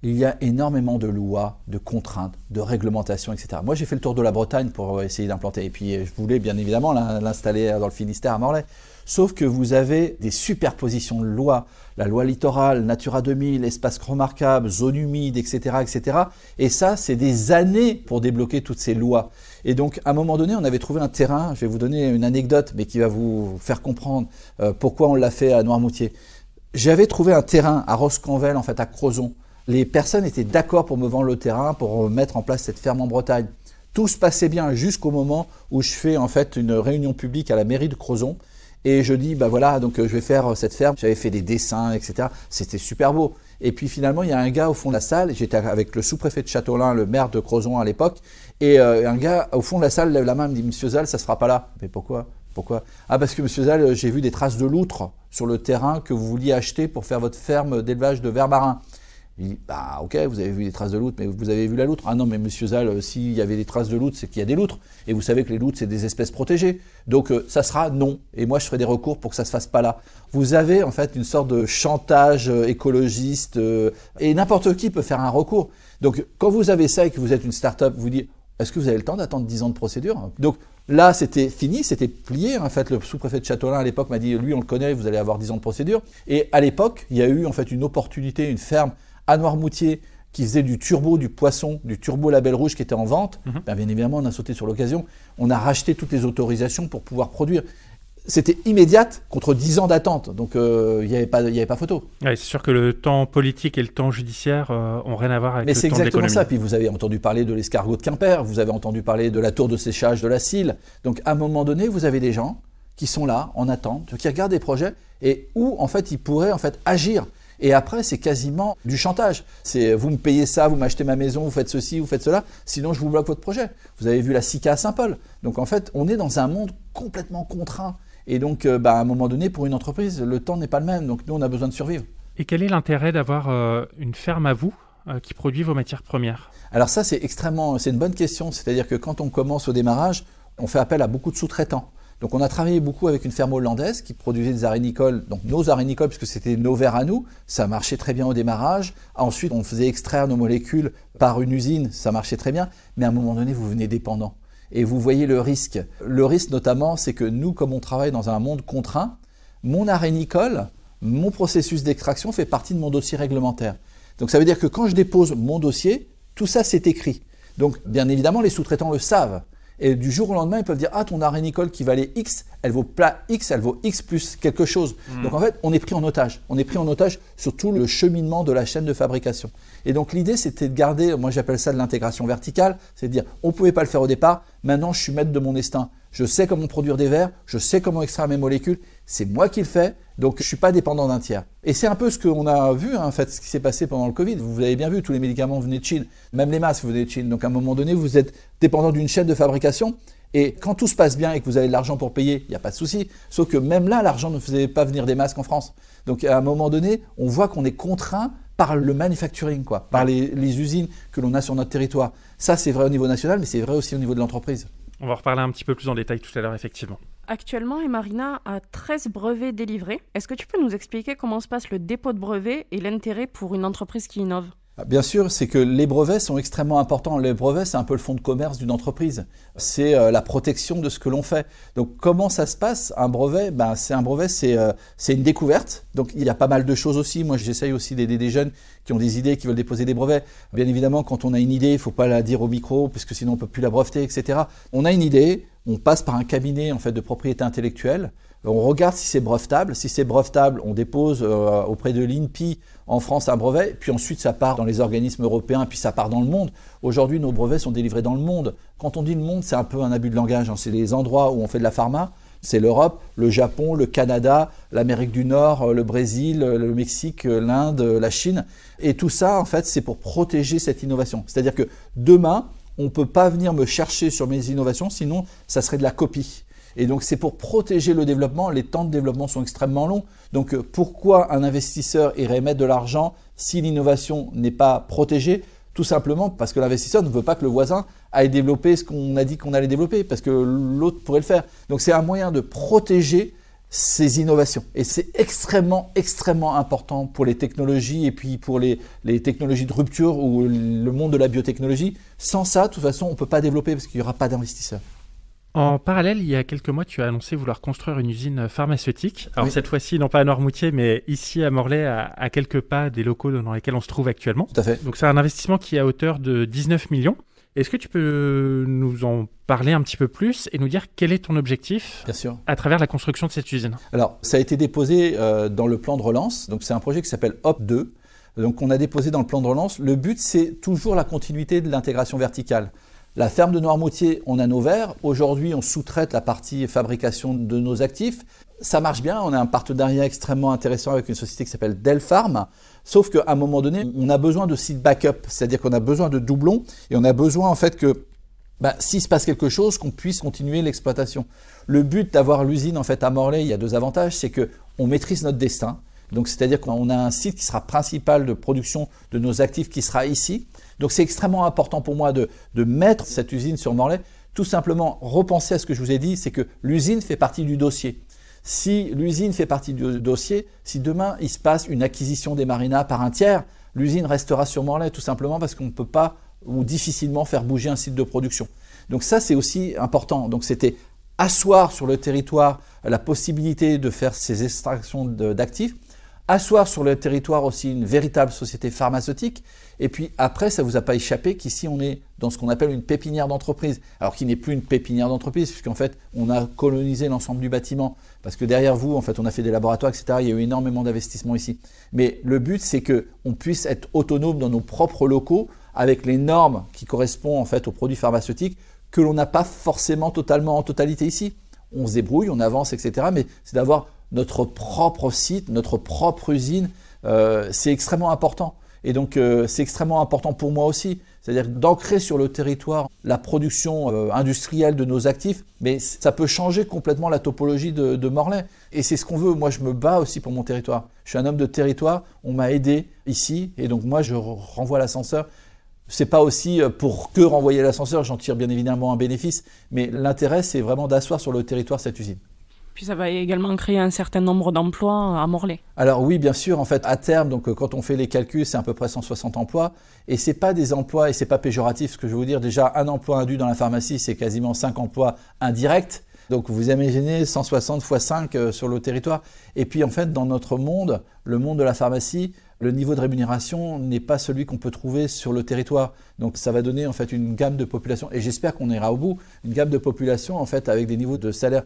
C: il y a énormément de lois, de contraintes, de réglementations, etc. Moi, j'ai fait le tour de la Bretagne pour essayer d'implanter. Et puis, je voulais bien évidemment l'installer dans le Finistère à Morlaix. Sauf que vous avez des superpositions de lois, la loi littorale, Natura 2000, espace remarquable, zone humide, etc., etc. Et ça, c'est des années pour débloquer toutes ces lois. Et donc, à un moment donné, on avait trouvé un terrain. Je vais vous donner une anecdote, mais qui va vous faire comprendre euh, pourquoi on l'a fait à Noirmoutier. J'avais trouvé un terrain à Roscanvel, en fait, à Crozon les personnes étaient d'accord pour me vendre le terrain, pour mettre en place cette ferme en Bretagne. Tout se passait bien jusqu'au moment où je fais en fait une réunion publique à la mairie de Crozon. Et je dis, bah voilà, donc euh, je vais faire cette ferme. J'avais fait des dessins, etc. C'était super beau. Et puis finalement, il y a un gars au fond de la salle. J'étais avec le sous-préfet de Châteaulin, le maire de Crozon à l'époque. Et euh, un gars au fond de la salle lève la main, me dit, Monsieur Zal, ça sera pas là. Mais pourquoi? Pourquoi? Ah, parce que Monsieur Zal, j'ai vu des traces de loutre sur le terrain que vous vouliez acheter pour faire votre ferme d'élevage de vers marins. Il dit, bah ok, vous avez vu des traces de loutre, mais vous avez vu la loutre Ah non, mais monsieur Zal, euh, s'il y avait des traces de loutre, c'est qu'il y a des loutres. Et vous savez que les loutres, c'est des espèces protégées. Donc euh, ça sera non. Et moi, je ferai des recours pour que ça se fasse pas là. Vous avez en fait une sorte de chantage euh, écologiste, et n'importe qui peut faire un recours. Donc quand vous avez ça et que vous êtes une start-up, vous dites, est-ce que vous avez le temps d'attendre 10 ans de procédure? Donc là, c'était fini, c'était plié. En fait, le sous-préfet de Châteaulin à l'époque m'a dit, lui, on le connaît, vous allez avoir 10 ans de procédure. Et à l'époque, il y a eu en fait une opportunité, une ferme à Noirmoutier qui faisait du turbo, du poisson, du turbo label rouge qui était en vente, mhm. ben, bien évidemment, on a sauté sur l'occasion. On a racheté toutes les autorisations pour pouvoir produire. C'était immédiate contre 10 ans d'attente, donc euh, il n'y avait, pas, avait pas photo.
A: c'est sûr que le temps politique et le temps judiciaire euh, ont rien à voir avec
C: Mais
A: le temps
C: Mais c'est exactement ça. Puis vous avez entendu parler de l'escargot de Quimper, vous avez entendu parler de la tour de séchage de la Cille. Donc à un moment donné, vous avez des gens qui sont là, en attente, qui regardent des projets et où en fait ils pourraient en fait agir. Et après, c'est quasiment du chantage. C'est vous me payez ça, vous m'achetez ma maison, vous faites ceci, vous faites cela, sinon je vous bloque votre projet. Vous avez vu la SICA à Saint-Paul. Donc en fait, on est dans un monde complètement contraint. Et donc, euh, bah, à un moment donné, pour une entreprise, le temps n'est pas le même. Donc nous, on a besoin de survivre.
A: Et quel est l'intérêt d'avoir euh, une ferme à vous euh, qui produit vos matières premières?
C: Alors ça, c'est extrêmement, c'est une bonne question. C'est-à-dire que quand on commence au démarrage, on fait appel à beaucoup de sous-traitants. Donc on a travaillé beaucoup avec une ferme hollandaise qui produisait des arénicoles, donc nos arénicoles, puisque c'était nos verres à nous, ça marchait très bien au démarrage. Ensuite, on faisait extraire nos molécules par une usine, ça marchait très bien, mais à un moment donné, vous venez dépendant. Et vous voyez le risque. Le risque notamment, c'est que nous, comme on travaille dans un monde contraint, mon arénicole, mon processus d'extraction fait partie de mon dossier réglementaire. Donc ça veut dire que quand je dépose mon dossier, tout ça c'est écrit. Donc bien évidemment, les sous-traitants le savent. Et du jour au lendemain, ils peuvent dire Ah, ton arénicole qui valait X, elle vaut plat X, elle vaut X plus quelque chose. Hmm. Donc en fait, on est pris en otage. On est pris en otage sur tout le cheminement de la chaîne de fabrication. Et donc l'idée, c'était de garder, moi j'appelle ça de l'intégration verticale, c'est de dire On ne pouvait pas le faire au départ, maintenant je suis maître de mon destin. Je sais comment produire des verres, je sais comment extraire mes molécules, c'est moi qui le fais, donc je ne suis pas dépendant d'un tiers. Et c'est un peu ce qu'on a vu, hein, fait, ce qui s'est passé pendant le Covid. Vous avez bien vu, tous les médicaments venaient de Chine, même les masques venaient de Chine. Donc à un moment donné, vous êtes dépendant d'une chaîne de fabrication. Et quand tout se passe bien et que vous avez de l'argent pour payer, il n'y a pas de souci. Sauf que même là, l'argent ne faisait pas venir des masques en France. Donc à un moment donné, on voit qu'on est contraint par le manufacturing, quoi, par les, les usines que l'on a sur notre territoire. Ça, c'est vrai au niveau national, mais c'est vrai aussi au niveau de l'entreprise.
A: On va reparler un petit peu plus en détail tout à l'heure, effectivement.
B: Actuellement, Emarina a 13 brevets délivrés. Est-ce que tu peux nous expliquer comment se passe le dépôt de brevets et l'intérêt pour une entreprise qui innove?
C: Bien sûr, c'est que les brevets sont extrêmement importants. Les brevets, c'est un peu le fonds de commerce d'une entreprise. C'est euh, la protection de ce que l'on fait. Donc, comment ça se passe? Un brevet, ben, c'est un brevet, euh, c'est une découverte. Donc, il y a pas mal de choses aussi. Moi, j'essaye aussi d'aider des jeunes qui ont des idées, qui veulent déposer des brevets. Bien évidemment, quand on a une idée, il faut pas la dire au micro, parce que sinon on peut plus la breveter, etc. On a une idée, on passe par un cabinet en fait de propriété intellectuelle. On regarde si c'est brevetable. Si c'est brevetable, on dépose euh, auprès de l'INPI en France un brevet, puis ensuite ça part dans les organismes européens, puis ça part dans le monde. Aujourd'hui, nos brevets sont délivrés dans le monde. Quand on dit le monde, c'est un peu un abus de langage. Hein. C'est les endroits où on fait de la pharma. C'est l'Europe, le Japon, le Canada, l'Amérique du Nord, le Brésil, le Mexique, l'Inde, la Chine. Et tout ça, en fait, c'est pour protéger cette innovation. C'est-à-dire que demain, on ne peut pas venir me chercher sur mes innovations, sinon ça serait de la copie. Et donc c'est pour protéger le développement, les temps de développement sont extrêmement longs. Donc euh, pourquoi un investisseur irait mettre de l'argent si l'innovation n'est pas protégée? Tout simplement parce que l'investisseur ne veut pas que le voisin aille développer ce qu'on a dit qu'on allait développer, parce que l'autre pourrait le faire. Donc c'est un moyen de protéger ces innovations. Et c'est extrêmement, extrêmement important pour les technologies et puis pour les, les, technologies de rupture ou le monde de la biotechnologie. Sans ça, de toute façon, on ne peut pas développer parce qu'il n'y aura pas d'investisseurs.
A: En parallèle, il y a quelques mois, tu as annoncé vouloir construire une usine pharmaceutique. Alors cette fois-ci, non pas à Noirmoutier, mais ici à Morlaix, à, quelques pas des locaux dans lesquels on se trouve actuellement.
C: Tout à fait.
A: Donc c'est un investissement qui est à hauteur de 19 millions. Est-ce que tu peux nous en parler un petit peu plus et nous dire quel est ton objectif
C: Bien sûr.
A: à travers la construction de cette usine?
C: Alors, ça a été déposé euh, dans le plan de relance. Donc, c'est un projet qui s'appelle HOP2. Donc, on a déposé dans le plan de relance. Le but, c'est toujours la continuité de l'intégration verticale. La ferme de Noirmoutier, on a nos verres. Aujourd'hui, on sous-traite la partie fabrication de nos actifs. Ça marche bien. On a un partenariat extrêmement intéressant avec une société qui s'appelle Delpharm. Sauf qu'à un moment donné, on a besoin de site backup. C'est-à-dire qu'on a besoin de doublons et on a besoin en fait que bah, s'il se passe quelque chose, qu'on puisse continuer l'exploitation. Le but d'avoir l'usine en fait à Morlaix, il y a deux avantages, c'est que on maîtrise notre destin. Donc c'est-à-dire qu'on a un site qui sera principal de production de nos actifs qui sera ici. Donc c'est extrêmement important pour moi de, mettre cette usine sur Morlaix. Tout simplement, repenser à ce que je vous ai dit, c'est que l'usine fait partie du dossier. Si l'usine fait partie du dossier, si demain il se passe une acquisition des marinas par un tiers, l'usine restera sur Morlaix tout simplement parce qu'on ne peut pas ou difficilement faire bouger un site de production. Donc ça c'est aussi important. Donc c'était asseoir sur le territoire la possibilité de faire ces extractions d'actifs asseoir sur le territoire aussi une véritable société pharmaceutique. Et puis après, ça ne vous a pas échappé qu'ici, on est dans ce qu'on appelle une pépinière d'entreprise. Alors qui n'est plus une pépinière d'entreprise, puisqu'en fait, on a colonisé l'ensemble du bâtiment. Parce que derrière vous, en fait, on a fait des laboratoires, etc. Il y a eu énormément d'investissements ici. Mais le but, c'est qu'on puisse être autonome dans nos propres locaux avec les normes qui correspondent en fait aux produits pharmaceutiques que l'on n'a pas forcément totalement en totalité ici. On se débrouille, on avance, etc. Mais c'est d'avoir notre propre site, notre propre usine, euh, c'est extrêmement important. Et donc euh, c'est extrêmement important pour moi aussi, c'est-à-dire d'ancrer sur le territoire la production euh, industrielle de nos actifs, mais ça peut changer complètement la topologie de, Morlaix. Et c'est ce qu'on veut. Moi, je me bats aussi pour mon territoire. Je suis un homme de territoire, on m'a aidé ici, et donc moi, je renvoie l'ascenseur. C'est pas aussi pour que renvoyer l'ascenseur, j'en tire bien évidemment un bénéfice, mais l'intérêt, c'est vraiment d'asseoir sur le territoire cette usine.
B: Puis ça va également créer un certain nombre d'emplois à Morlaix.
C: Alors oui, bien sûr, en fait, à terme, donc euh, quand on fait les calculs, c'est à peu près 160 emplois. Et c'est pas des emplois, et c'est pas péjoratif ce que je veux vous dire. Déjà, un emploi indu dans la pharmacie, c'est quasiment 5 emplois indirects. Donc vous imaginez 160 x 5 sur le territoire. Et puis en fait, dans notre monde, le monde de la pharmacie, le niveau de rémunération n'est pas celui qu'on peut trouver sur le territoire. Donc ça va donner en fait une gamme de population, et j'espère qu'on ira au bout, une gamme de population en fait avec des niveaux de salaire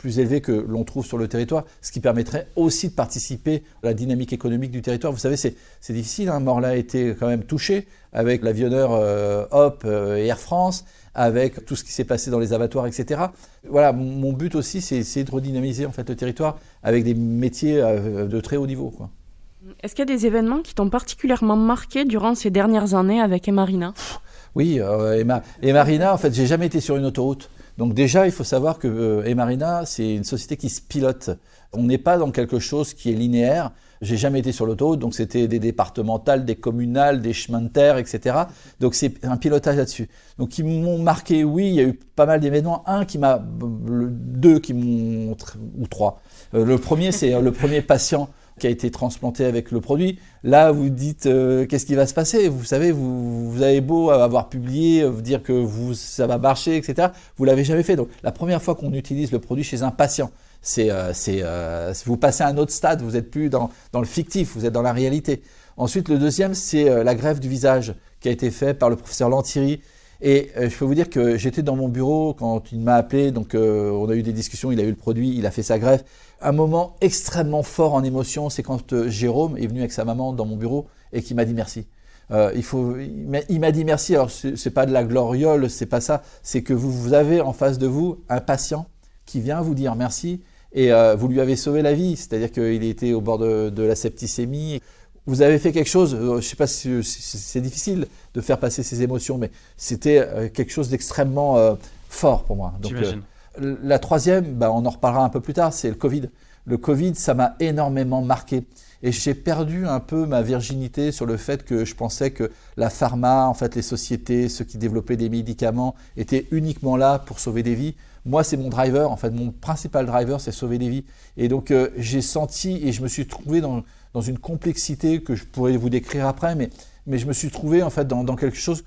C: plus élevé que l'on trouve sur le territoire, ce qui permettrait aussi de participer à la dynamique économique du territoire. Vous savez, c'est difficile, hein. Morla a été quand même touché avec l'avionneur euh, Hop euh, et Air France, avec tout ce qui s'est passé dans les abattoirs, etc. Voilà, mon but aussi, c'est essayer de redynamiser en fait, le territoire avec des métiers euh, de très haut niveau.
B: Est-ce qu'il y a des événements qui t'ont particulièrement marqué durant ces dernières années avec Emarina
C: Oui, Emarina, en fait, j'ai jamais été sur une autoroute. Donc déjà, il faut savoir que euh, Emarina, c'est une société qui se pilote. On n'est pas dans quelque chose qui est linéaire. J'ai jamais été sur l'autoroute, donc c'était des départementales, des communales, des chemins de terre, etc. Donc c'est un pilotage là-dessus. Donc qui m'ont marqué, oui, il y a eu pas mal d'événements. Un qui m'a, deux qui m'ont, ou trois. Euh, le premier, c'est euh, le premier patient qui a été transplanté avec le produit. Là, vous dites euh, qu'est-ce qui va se passer? Vous savez, vous, vous, avez beau avoir publié, vous dire que vous, ça va marcher, etc. Vous l'avez jamais fait. Donc, la première fois qu'on utilise le produit chez un patient, c'est, euh, euh, vous passez à un autre stade. Vous n'êtes plus dans, le fictif, vous êtes dans la réalité. Ensuite, le deuxième, c'est la greffe du visage qui a été fait par le professeur Lantieri et euh, je peux vous dire que j'étais dans mon bureau quand il m'a appelé, donc euh, on a eu des discussions, il a eu le produit, il a fait sa greffe. Un moment extrêmement fort en émotion, c'est quand euh, Jérôme est venu avec sa maman dans mon bureau et qui m'a dit merci. il m'a dit merci. Alors c'est pas de la gloriole, c'est pas ça. C'est que vous, vous avez en face de vous un patient qui vient vous dire merci et vous lui avez sauvé la vie. C'est-à-dire qu'il était au bord de la septicémie vous avez fait quelque chose, euh, je ne sais pas si, c'est difficile de faire passer ces émotions, mais c'était euh, quelque chose d'extrêmement euh, fort pour moi.
A: Donc,
C: la troisième, bah, on en reparlera un peu plus tard, c'est le Covid. Le Covid, ça m'a énormément marqué. Et j'ai perdu un peu ma virginité sur le fait que je pensais que la pharma, en fait, les sociétés, ceux qui développaient des médicaments, étaient uniquement là pour sauver des vies. Moi, c'est mon driver. En fait, mon principal driver, c'est sauver des vies. Et donc, j'ai senti et je me suis trouvé dans, dans une complexité que je pourrais vous décrire après, mais, je me suis trouvé en fait dans, quelque chose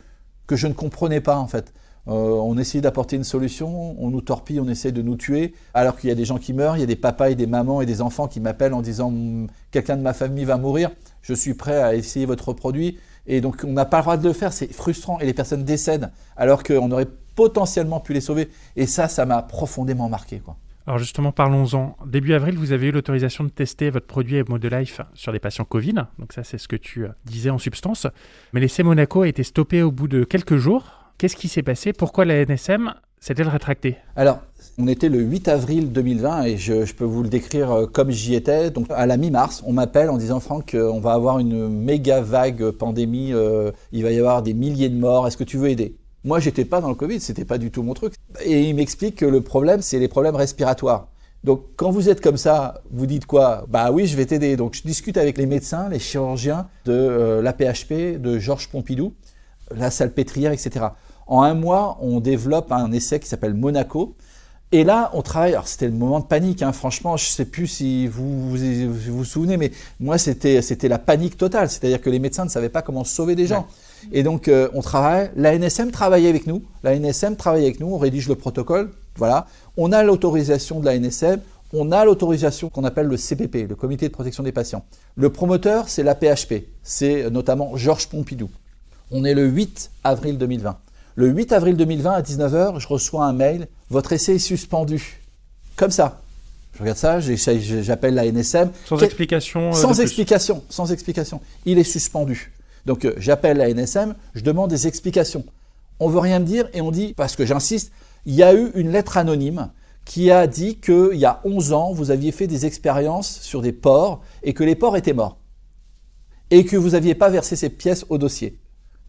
C: que je ne comprenais pas en fait. Euh, on essayait d'apporter une solution, on nous torpille, on essaie de nous tuer, alors qu'il y a des gens qui meurent, il y a des papas et des mamans et des enfants qui m'appellent en disant quelqu'un de ma famille va mourir, je suis prêt à essayer votre produit. Et donc on n'a pas le droit de le faire, c'est frustrant et les personnes décèdent alors qu'on aurait potentiellement pu les sauver. Et ça, ça m'a profondément marqué.
A: Alors justement, parlons-en. Début avril, vous avez eu l'autorisation de tester votre produit Life sur des patients Covid. Donc ça, c'est ce que tu euh, disais en substance. Mais l'essai Monaco a été stoppé au bout de quelques jours. Qu'est-ce qui s'est passé? Pourquoi la NSM s'est-elle rétractée?
C: Alors, on était le 8 avril 2020 et je, peux vous le décrire euh, comme j'y étais. Donc à la mi-mars, on m'appelle en disant Franck, on va avoir une méga vague pandémie, euh, il va y avoir des milliers de morts, est-ce que tu veux aider? Moi, j'étais pas dans le Covid, c'était pas du tout mon truc. Et il m'explique que le problème, c'est les problèmes respiratoires. Donc, quand vous êtes comme ça, vous dites quoi? Bah oui, je vais t'aider. Donc, je discute avec les médecins, les chirurgiens de euh, l'APHP, de Georges Pompidou, la salpêtrière, etc. En un mois, on développe un essai qui s'appelle Monaco. Et là, on travaille. Alors, c'était le moment de panique. Hein. Franchement, je ne sais plus si vous vous, vous souvenez, mais moi, c'était la panique totale. C'est-à-dire que les médecins ne savaient pas comment sauver des gens. Et donc, euh, on travaille. La NSM travaille avec nous. La NSM travaille avec nous. On rédige le protocole. Voilà. On a l'autorisation de la NSM. On a l'autorisation qu'on appelle le CPP, le Comité de protection des patients. Le promoteur, c'est la PHP. C'est notamment Georges Pompidou. On est le 8 avril 2020. Le 8 avril 2020 à 19h, je reçois un mail. Votre essai est suspendu. Comme ça. Je regarde ça, j'appelle la NSM.
A: Sans explication.
C: Euh, sans explication, sans explication. Il est suspendu. Donc euh, j'appelle la NSM, je demande des explications. On veut rien me dire et on dit, parce que j'insiste, il y a eu une lettre anonyme qui a dit qu'il y a 11 ans, vous aviez fait des expériences sur des porcs et que les porcs étaient morts. Et que vous n'aviez pas versé ces pièces au dossier.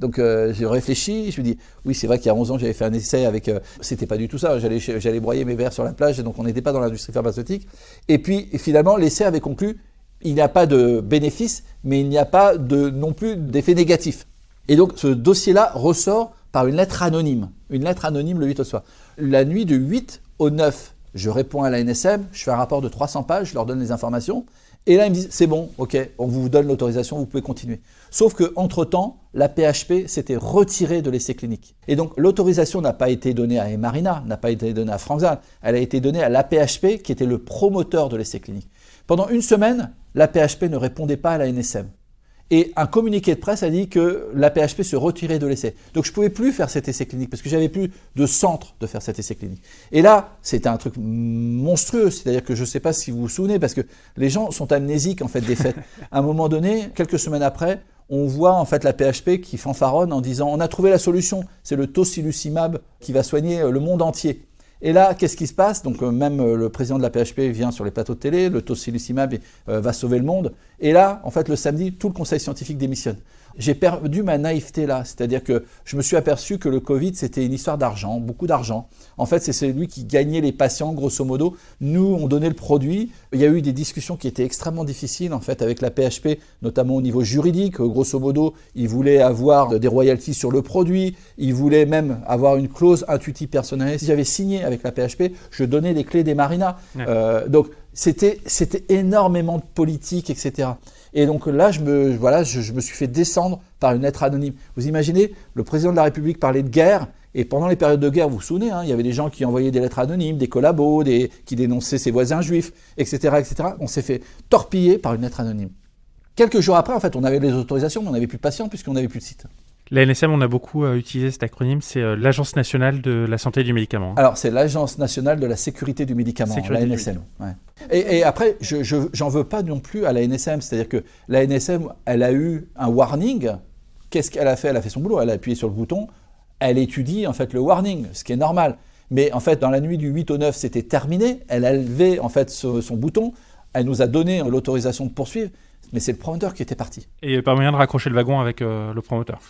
C: Donc euh, j'ai réfléchi, je me dis oui c'est vrai qu'il y a 11 ans j'avais fait un essai avec, euh, c'était pas du tout ça, j'allais, broyer mes verres sur la plage donc on n'était pas dans l'industrie pharmaceutique. Et puis finalement l'essai avait conclu il n'y a pas de bénéfice, mais il n'y a pas de, non plus d'effet négatif. Et donc ce dossier-là ressort par une lettre anonyme, une lettre anonyme le 8 au soir. La nuit du 8 au 9, je réponds à la NSM, je fais un rapport de 300 pages, je leur donne les informations, et là ils me disent c'est bon, ok, on vous donne l'autorisation, vous pouvez continuer. Sauf que entre temps, la PHP s'était retirée de l'essai clinique. Et donc l'autorisation n'a pas été donnée à Emarina, n'a pas été donnée à Franzal, elle a été donnée à l'APHP qui était le promoteur de l'essai clinique. Pendant une semaine, la PHP ne répondait pas à la NSM. Et un communiqué de presse a dit que la PHP se retirait de l'essai. Donc je ne pouvais plus faire cet essai clinique parce que j'avais plus de centre de faire cet essai clinique. Et là, c'était un truc monstrueux. C'est-à-dire que je ne sais pas si vous vous souvenez parce que les gens sont amnésiques en fait des faits. à un moment donné, quelques semaines après, on voit en fait la PHP qui fanfaronne en disant on a trouvé la solution, c'est le tocilizumab qui va soigner le monde entier. Et là, qu'est-ce qui se passe? Donc euh, même euh, le président de la PHP vient sur les plateaux de télé, le tocilizumab va sauver le monde. Et là, en fait, le samedi, tout le conseil scientifique démissionne J'ai perdu ma naïveté là, c'est-à-dire que je me suis aperçu que le Covid, c'était une histoire d'argent, beaucoup d'argent. En fait, c'est celui qui gagnait les patients, grosso modo. Nous, on donnait le produit. Il y a eu des discussions qui étaient extrêmement difficiles, en fait, avec la PHP, notamment au niveau juridique. Grosso modo, ils voulaient avoir des royalties sur le produit. Ils voulaient même avoir une clause intuitive personnalisée. Si j'avais signé avec la PHP, je donnais les clés des marinas. Euh, donc, c'était énormément de politique, etc. Et donc là, je me, suis fait descendre par une lettre anonyme. Vous imaginez, le président de la République parlait de guerre, et pendant les périodes de guerre, vous vous souvenez, hein, il y avait des gens qui envoyaient des lettres anonymes, des collabos, qui dénonçaient ses voisins juifs, etc. etc. On s'est fait torpiller par une lettre anonyme. Quelques jours après, en fait, on avait les autorisations, mais on n'avait plus de patients puisqu'on n'avait plus de site.
A: La NSM, on a beaucoup euh, utilisé cet acronyme, c'est euh, l'Agence nationale de la santé du médicament.
C: Alors, c'est l'Agence nationale de la sécurité du médicament, la NSM. Et, après, je n'en veux pas non plus à la NSM, c'est-à-dire que la NSM, elle a eu un warning. Qu'est-ce qu'elle a fait? Elle a fait son boulot, elle a appuyé sur le bouton, elle étudie en fait le warning, ce qui est normal. Mais en fait, dans la nuit du 8 au 9, c'était terminé. Elle a levé en fait son bouton. Elle nous a donné l'autorisation de poursuivre mais c'est le promoteur qui était parti.
A: Et pas moyen de raccrocher le wagon avec euh, le promoteur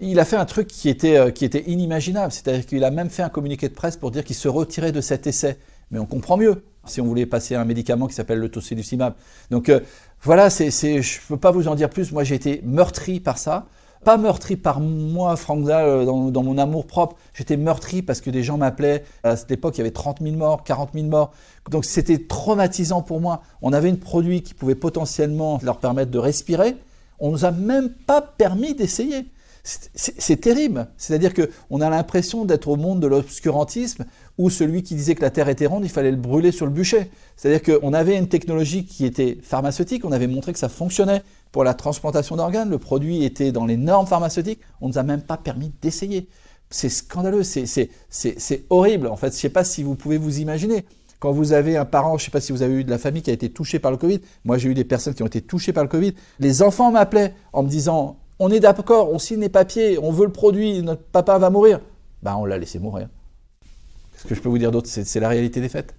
C: il, a fait un truc qui était, euh, qui était inimaginable, c'est-à-dire qu'il a même fait un communiqué de presse pour dire qu'il se retirait de cet essai. Mais on comprend mieux si on voulait passer un médicament qui s'appelle le tocilizumab. Donc euh, voilà, c'est, je ne peux pas vous en dire plus. Moi, j'ai été meurtri par ça pas meurtri par moi, Franck Dahl, dans, mon amour propre. J'étais meurtri parce que des gens m'appelaient. À cette époque, il y avait 30 000 morts, 40 000 morts. Donc c'était traumatisant pour moi. On avait un produit qui pouvait potentiellement leur permettre de respirer. On nous a même pas permis d'essayer. C'est terrible. C'est-à-dire qu'on a l'impression d'être au monde de l'obscurantisme où celui qui disait que la Terre était ronde, il fallait le brûler sur le bûcher. C'est-à-dire qu'on avait une technologie qui était pharmaceutique, on avait montré que ça fonctionnait pour la transplantation d'organes, le produit était dans les normes pharmaceutiques, on ne nous a même pas permis d'essayer. C'est scandaleux, c'est horrible. En fait, je ne sais pas si vous pouvez vous imaginer. Quand vous avez un parent, je ne sais pas si vous avez eu de la famille qui a été touchée par le Covid, moi j'ai eu des personnes qui ont été touchées par le Covid, les enfants m'appelaient en me disant on est d'accord, on signe les papiers, on veut le produit, notre papa va mourir. Ben on l'a laissé mourir. Ce que je peux vous dire d'autre? C'est la réalité des faits.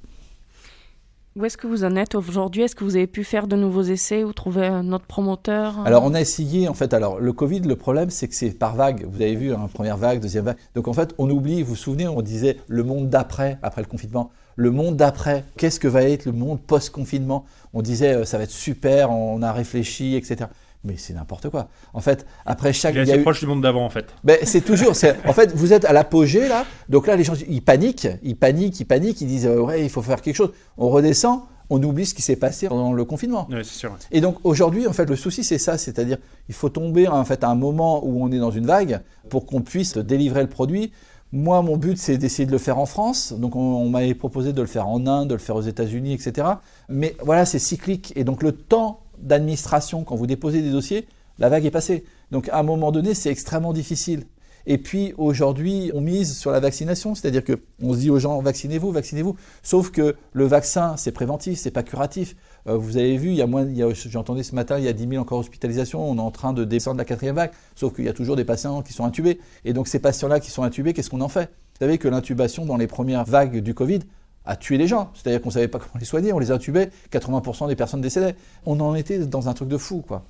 B: Où est-ce que vous en êtes aujourd'hui? Est-ce que vous avez pu faire de nouveaux essais ou trouver un autre promoteur?
C: Alors on a essayé en fait. Alors le Covid, le problème c'est que c'est par vague. Vous avez vu, hein, première vague, deuxième vague. Donc en fait on oublie. Vous vous souvenez, on disait le monde d'après, après le confinement. Le monde d'après, qu'est-ce que va être le monde post-confinement? On disait euh, ça va être super, on a réfléchi, etc mais c'est n'importe quoi. En fait, après chaque.
A: Il est assez proche du monde d'avant, en fait.
C: C'est toujours. en fait, vous êtes à l'apogée, là. Donc là, les gens, ils paniquent, ils paniquent, ils paniquent, ils disent, ouais, il faut faire quelque chose. On redescend, on oublie ce qui s'est passé pendant le confinement.
A: Oui, c'est sûr.
C: Et donc aujourd'hui, en fait, le souci, c'est ça. C'est-à-dire, il faut tomber, en fait, à un moment où on est dans une vague pour qu'on puisse délivrer le produit. Moi, mon but, c'est d'essayer de le faire en France. Donc, on, on m'avait proposé de le faire en Inde, de le faire aux États-Unis, etc. Mais voilà, c'est cyclique. Et donc, le temps d'administration, quand vous déposez des dossiers, la vague est passée. Donc à un moment donné, c'est extrêmement difficile. Et puis aujourd'hui, on mise sur la vaccination, c'est-à-dire qu'on se dit aux gens vaccinez-vous, vaccinez-vous. Sauf que le vaccin, c'est préventif, c'est pas curatif. Euh, vous avez vu, il y a moins, j'ai entendu ce matin, il y a 10 000 encore hospitalisations, on est en train de descendre la quatrième vague. Sauf qu'il y a toujours des patients qui sont intubés. Et donc ces patients-là qui sont intubés, qu'est-ce qu'on en fait? Vous savez que l'intubation dans les premières vagues du Covid, à tuer les gens. C'est-à-dire qu'on ne savait pas comment les soigner, on les intubait, 80% des personnes décédaient. On en était dans un truc de fou, quoi.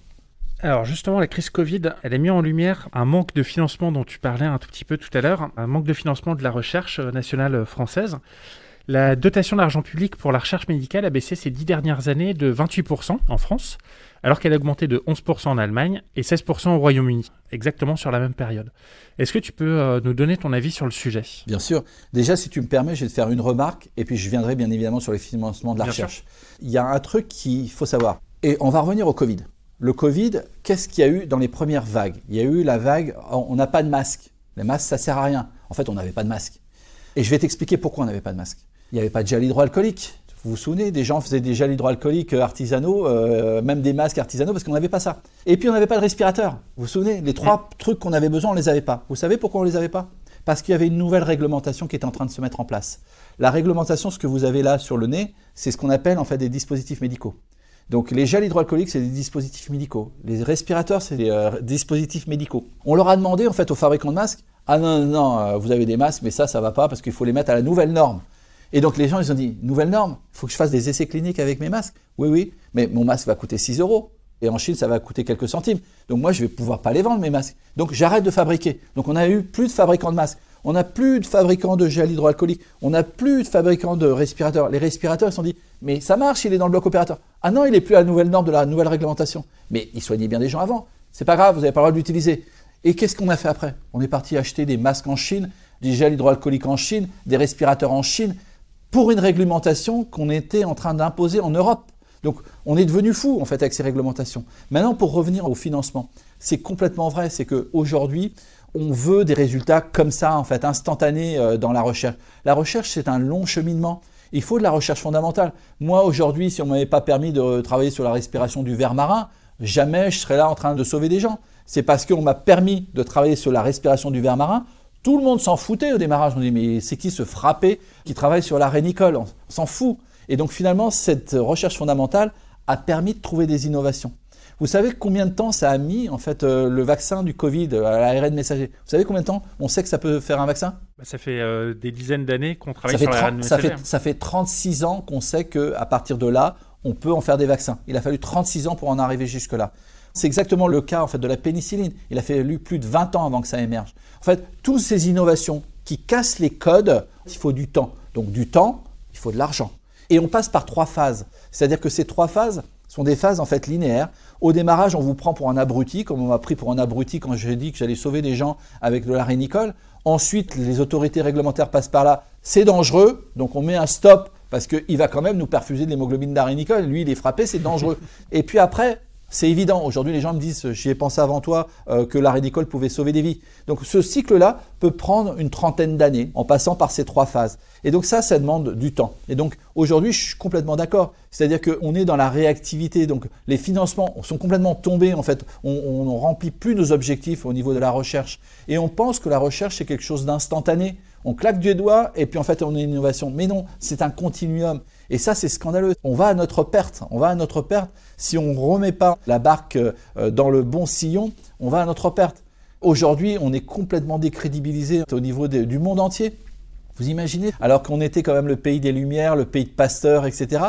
A: Alors justement, la crise Covid, elle a mis en lumière un manque de financement dont tu parlais un tout petit peu tout à l'heure, un manque de financement de la recherche nationale française. La dotation d'argent public pour la recherche médicale a baissé ces dix dernières années de 28% en France, alors qu'elle a augmenté de 11% en Allemagne et 16% au Royaume-Uni, exactement sur la même période. Est-ce que tu peux euh, nous donner ton avis sur le sujet?
C: Bien sûr. Déjà, si tu me permets, je vais te faire une remarque et puis je viendrai bien évidemment sur les financements de la recherche. Il y a un truc qu'il faut savoir. Et on va revenir au Covid. Le Covid, qu'est-ce qu'il y a eu dans les premières vagues? Il y a eu la vague, on n'a pas de masque. Les masques, ça sert à rien. En fait, on n'avait pas de masque. Et je vais t'expliquer pourquoi on n'avait pas de masque. Il n'y avait pas de gel hydroalcoolique. Vous vous souvenez, des gens faisaient des gels hydroalcooliques artisanaux, euh, même des masques artisanaux, parce qu'on n'avait pas ça. Et puis on n'avait pas de respirateur. Vous vous souvenez, les trois trucs qu'on avait besoin, on ne les avait pas. Vous savez pourquoi on ne les avait pas? Parce qu'il y avait une nouvelle réglementation qui était en train de se mettre en place. La réglementation, ce que vous avez là sur le nez, c'est ce qu'on appelle en fait des dispositifs médicaux. Donc les gels hydroalcooliques, c'est des dispositifs médicaux. Les respirateurs, c'est des euh, dispositifs médicaux. On leur a demandé en fait aux fabricants de masques, ah non, non, non, euh, vous avez des masques, mais ça, ça va pas parce qu'il faut les mettre à la nouvelle norme. Et donc les gens, ils ont dit, nouvelle norme, il faut que je fasse des essais cliniques avec mes masques. Oui, oui, mais mon masque va coûter 6 euros. Et en Chine, ça va coûter quelques centimes. Donc moi, je vais pouvoir pas les vendre, mes masques. Donc j'arrête de fabriquer. Donc on a eu plus de fabricants de masques. On n'a plus de fabricants de gel hydroalcoolique. On n'a plus de fabricants de respirateurs. Les respirateurs, ils se sont dit, mais ça marche, il est dans le bloc opérateur. Ah non, il n'est plus à la nouvelle norme de la nouvelle réglementation. Mais il soignait bien des gens avant. C'est pas grave, vous n'avez pas le droit de l'utiliser. Et qu'est-ce qu'on a fait après? On est parti acheter des masques en Chine, des gels hydroalcooliques en Chine, des respirateurs en Chine, pour une réglementation qu'on était en train d'imposer en Europe. Donc on est devenu fou en fait avec ces réglementations. Maintenant pour revenir au financement, c'est complètement vrai, c'est qu'aujourd'hui on veut des résultats comme ça en fait instantanés euh, dans la recherche. La recherche c'est un long cheminement. Il faut de la recherche fondamentale. Moi aujourd'hui, si on m'avait pas permis de travailler sur la respiration du ver marin, jamais je serais là en train de sauver des gens. C'est parce qu'on m'a permis de travailler sur la respiration du ver marin tout le monde s'en foutait au démarrage. On dit, mais c'est qui ce frappé qui travaille sur la rénicole On s'en fout. Et donc finalement, cette recherche fondamentale a permis de trouver des innovations. Vous savez combien de temps ça a mis, en fait, euh, le vaccin du Covid à euh, l'ARN messager? Vous savez combien de temps on sait que ça peut faire un vaccin?
A: Bah, Ça fait euh, des dizaines d'années qu'on travaille sur l'ARN
C: messager. Ça fait, ça fait 36 ans qu'on sait qu'à partir de là, on peut en faire des vaccins. Il a fallu 36 ans pour en arriver jusque-là. C'est exactement le cas en fait de la pénicilline. Il a fallu plus de 20 ans avant que ça émerge. En fait, toutes ces innovations qui cassent les codes, il faut du temps. Donc du temps, il faut de l'argent. Et on passe par trois phases. C'est-à-dire que ces trois phases sont des phases en fait linéaires. Au démarrage, on vous prend pour un abruti, comme on m'a pris pour un abruti quand j'ai dit que j'allais sauver des gens avec de la rénicole. Ensuite, les autorités réglementaires passent par là. C'est dangereux, donc on met un stop parce qu'il va quand même nous perfuser de l'hémoglobine d'arénicole. Lui, il est frappé, c'est dangereux. Et puis après, c'est évident. Aujourd'hui, les gens me disent, j'y ai pensé avant toi, euh, que la rédicole pouvait sauver des vies. Donc ce cycle-là peut prendre une trentaine d'années en passant par ces trois phases. Et donc ça, ça demande du temps. Et donc aujourd'hui, je suis complètement d'accord. C'est-à-dire qu'on est dans la réactivité. Donc les financements sont complètement tombés. En fait, on ne remplit plus nos objectifs au niveau de la recherche. Et on pense que la recherche, c'est quelque chose d'instantané. On claque du doigt et puis en fait, on a une innovation. Mais non, c'est un continuum. Et ça, c'est scandaleux. On va à notre perte. On va à notre perte. Si on ne remet pas la barque euh, dans le bon sillon, on va à notre perte. Aujourd'hui, on est complètement décrédibilisé au niveau du monde entier. Vous imaginez? Alors qu'on était quand même le pays des Lumières, le pays de Pasteur, etc.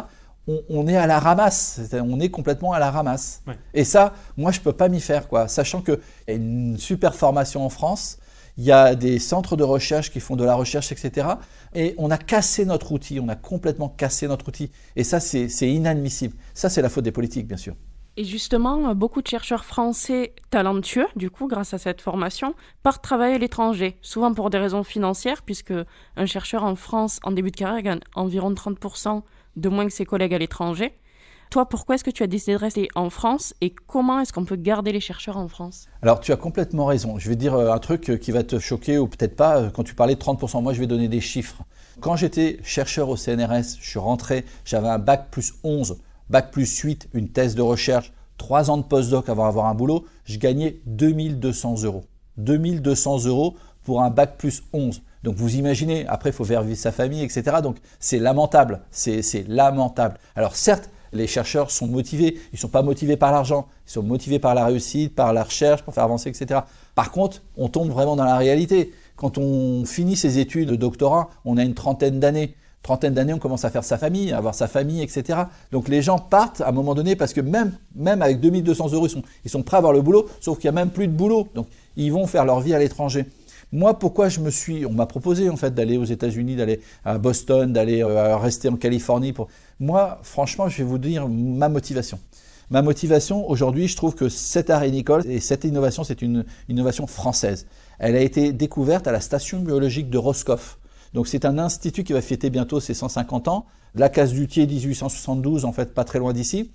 C: On, est à la ramasse. On est complètement à la ramasse. Et ça, moi, je ne peux pas m'y faire, quoi. Sachant qu'il y a une super formation en France il y a des centres de recherche qui font de la recherche, etc. Et on a cassé notre outil, on a complètement cassé notre outil. Et ça, c'est inadmissible. Ça, c'est la faute des politiques, bien sûr.
B: Et justement, beaucoup de chercheurs français talentueux, du coup, grâce à cette formation, partent travailler à l'étranger, souvent pour des raisons financières, puisque un chercheur en France, en début de carrière, gagne environ 30% de moins que ses collègues à l'étranger. Toi, pourquoi est-ce que tu as décidé de rester en France et comment est-ce qu'on peut garder les chercheurs en France?
C: Alors, tu as complètement raison. Je vais dire euh, un truc euh, qui va te choquer ou peut-être pas. Euh, quand tu parlais de 30%, moi, je vais donner des chiffres. Quand j'étais chercheur au CNRS, je suis rentré, j'avais un bac plus 11, bac plus 8, une thèse de recherche, 3 ans de postdoc avant d'avoir un boulot, je gagnais 2200 euros. 2200 euros pour un bac plus 11. Donc vous imaginez, après il faut faire vivre sa famille, etc. Donc c'est lamentable, c'est lamentable. Alors certes, les chercheurs sont motivés. Ils ne sont pas motivés par l'argent, ils sont motivés par la réussite, par la recherche, pour faire avancer, etc. Par contre, on tombe vraiment dans la réalité. Quand on finit ses études de doctorat, on a une trentaine d'années. Trentaine d'années, on commence à faire sa famille, à avoir sa famille, etc. Donc les gens partent à un moment donné parce que même, même avec 2200 euros, ils sont, ils sont prêts à avoir le boulot, sauf qu'il n'y a même plus de boulot. Donc ils vont faire leur vie à l'étranger. Moi, pourquoi je me suis, on m'a proposé en fait d'aller aux États-Unis, d'aller à Boston, d'aller euh, rester en Californie. Pour... Moi, franchement, je vais vous dire ma motivation. Ma motivation aujourd'hui, je trouve que cette arrêt Nicole et cette innovation, c'est une innovation française. Elle a été découverte à la station biologique de Roscoff. Donc c'est un institut qui va fêter bientôt ses 150 ans. La case Dutier 1872, en fait, pas très loin d'ici.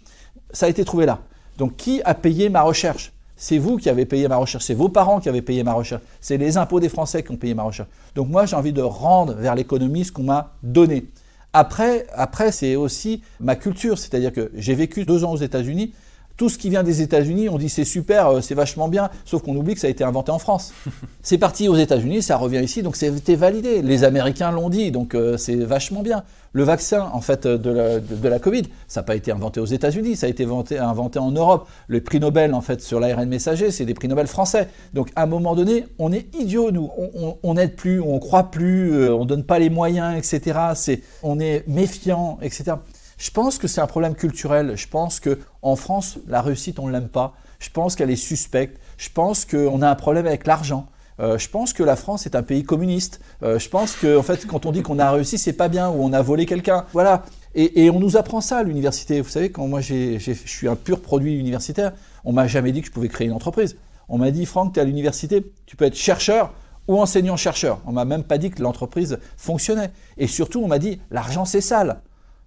C: Ça a été trouvé là. Donc qui a payé ma recherche? C'est vous qui avez payé ma recherche, c'est vos parents qui avez payé ma recherche, c'est les impôts des Français qui ont payé ma recherche. Donc moi, j'ai envie de rendre vers l'économie ce qu'on m'a donné. Après, après c'est aussi ma culture, c'est-à-dire que j'ai vécu deux ans aux États-Unis. Tout ce qui vient des États-Unis, on dit c'est super, euh, c'est vachement bien, sauf qu'on oublie que ça a été inventé en France. c'est parti aux États-Unis, ça revient ici, donc c'était validé. Les Américains l'ont dit, donc euh, c'est vachement bien. Le vaccin, en fait, de la, de, la Covid, ça n'a pas été inventé aux États-Unis, ça a été inventé, inventé, en Europe. Le prix Nobel, en fait, sur l'ARN messager, c'est des prix Nobel français. Donc, à un moment donné, on est idiots, nous. On n'aide plus, on croit plus, euh, on donne pas les moyens, etc. On est méfiant, etc. Je pense que c'est un problème culturel. Je pense que en France, la réussite, on ne l'aime pas. Je pense qu'elle est suspecte. Je pense qu'on a un problème avec l'argent. Euh, je pense que la France est un pays communiste. Euh, je pense que, en fait, quand on dit qu'on a réussi, c'est pas bien, ou on a volé quelqu'un. Voilà. Et, on nous apprend ça à l'université. Vous savez, quand moi je suis un pur produit universitaire, on m'a jamais dit que je pouvais créer une entreprise. On m'a dit, Franck, tu es à l'université, tu peux être chercheur ou enseignant-chercheur. On m'a même pas dit que l'entreprise fonctionnait. Et surtout, on m'a dit, l'argent c'est sale.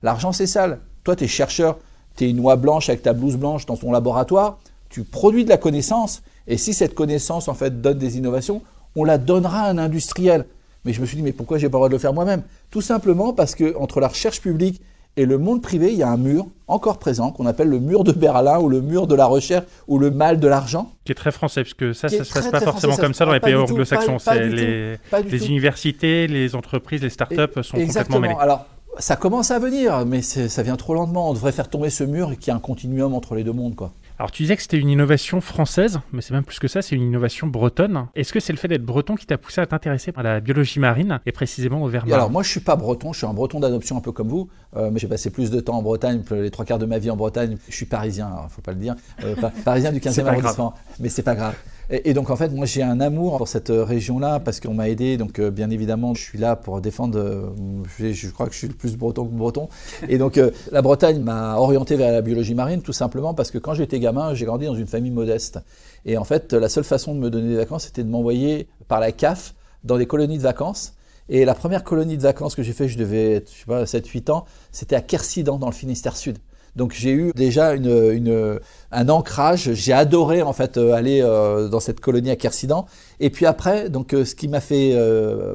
C: L'argent c'est sale. Toi, tu es chercheur, tu es une noix blanche avec ta blouse blanche dans ton laboratoire, tu produis de la connaissance et si cette connaissance, en fait, donne des innovations, on la donnera à un industriel. Mais je me suis dit, mais pourquoi j'ai pas le droit de le faire moi-même? Tout simplement parce que entre la recherche publique et le monde privé, il y a un mur encore présent qu'on appelle le mur de Berlin ou le mur de la recherche ou le mal de l'argent.
A: Qui est très français, parce que ça, ça ne se passe pas forcément comme ça dans les pays anglo-saxons. Les, les universités, les entreprises, les startups sont complètement mêlées.
C: Alors, ça commence à venir, mais ça vient trop lentement. On devrait faire tomber ce mur et qu'il y ait un continuum entre les deux mondes. Quoi.
A: Alors tu disais que c'était une innovation française, mais c'est même plus que ça, c'est une innovation bretonne. Est-ce que c'est le fait d'être breton qui t'a poussé à t'intéresser à la biologie marine et précisément au ver
C: Alors moi je suis pas breton, je suis un breton d'adoption un peu comme vous, euh, mais j'ai passé plus de temps en Bretagne, les trois quarts de ma vie en Bretagne. Je suis parisien, il faut pas le dire, euh, parisien du 15e arrondissement, mais c'est pas grave. Et, donc en fait, moi j'ai un amour pour cette euh, région-là parce qu'on m'a aidé. Donc euh, bien évidemment, je suis là pour défendre. Euh, je, crois que je suis le plus breton que breton. Et donc la Bretagne m'a orienté vers la biologie marine tout simplement parce que quand j'étais gamin, j'ai grandi dans une famille modeste. Et en fait, la seule façon de me donner des vacances, c'était de m'envoyer par la CAF dans des colonies de vacances. Et la première colonie de vacances que j'ai fait, je devais je sais pas, 7-8 ans, c'était à Kersidan, dans le Finistère Sud. Donc j'ai eu déjà une, un ancrage. J'ai adoré en fait euh, aller euh, dans cette colonie à Kersidan. Et puis après, donc euh, ce qui m'a fait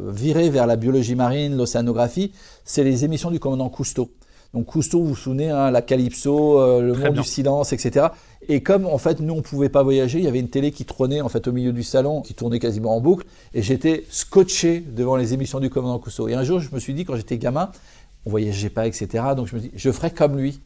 C: virer vers la biologie marine, l'océanographie, c'est les émissions du commandant Cousteau. Donc Cousteau, vous vous souvenez, hein, la Calypso, le monde du silence, etc. Et comme en fait nous on pouvait pas voyager, il y avait une télé qui trônait en fait au milieu du salon, qui tournait quasiment en boucle, et j'étais scotché devant les émissions du commandant Cousteau. Et un jour, je me suis dit quand j'étais gamin, on voyageait pas, etc. Donc je me dis, je ferais comme lui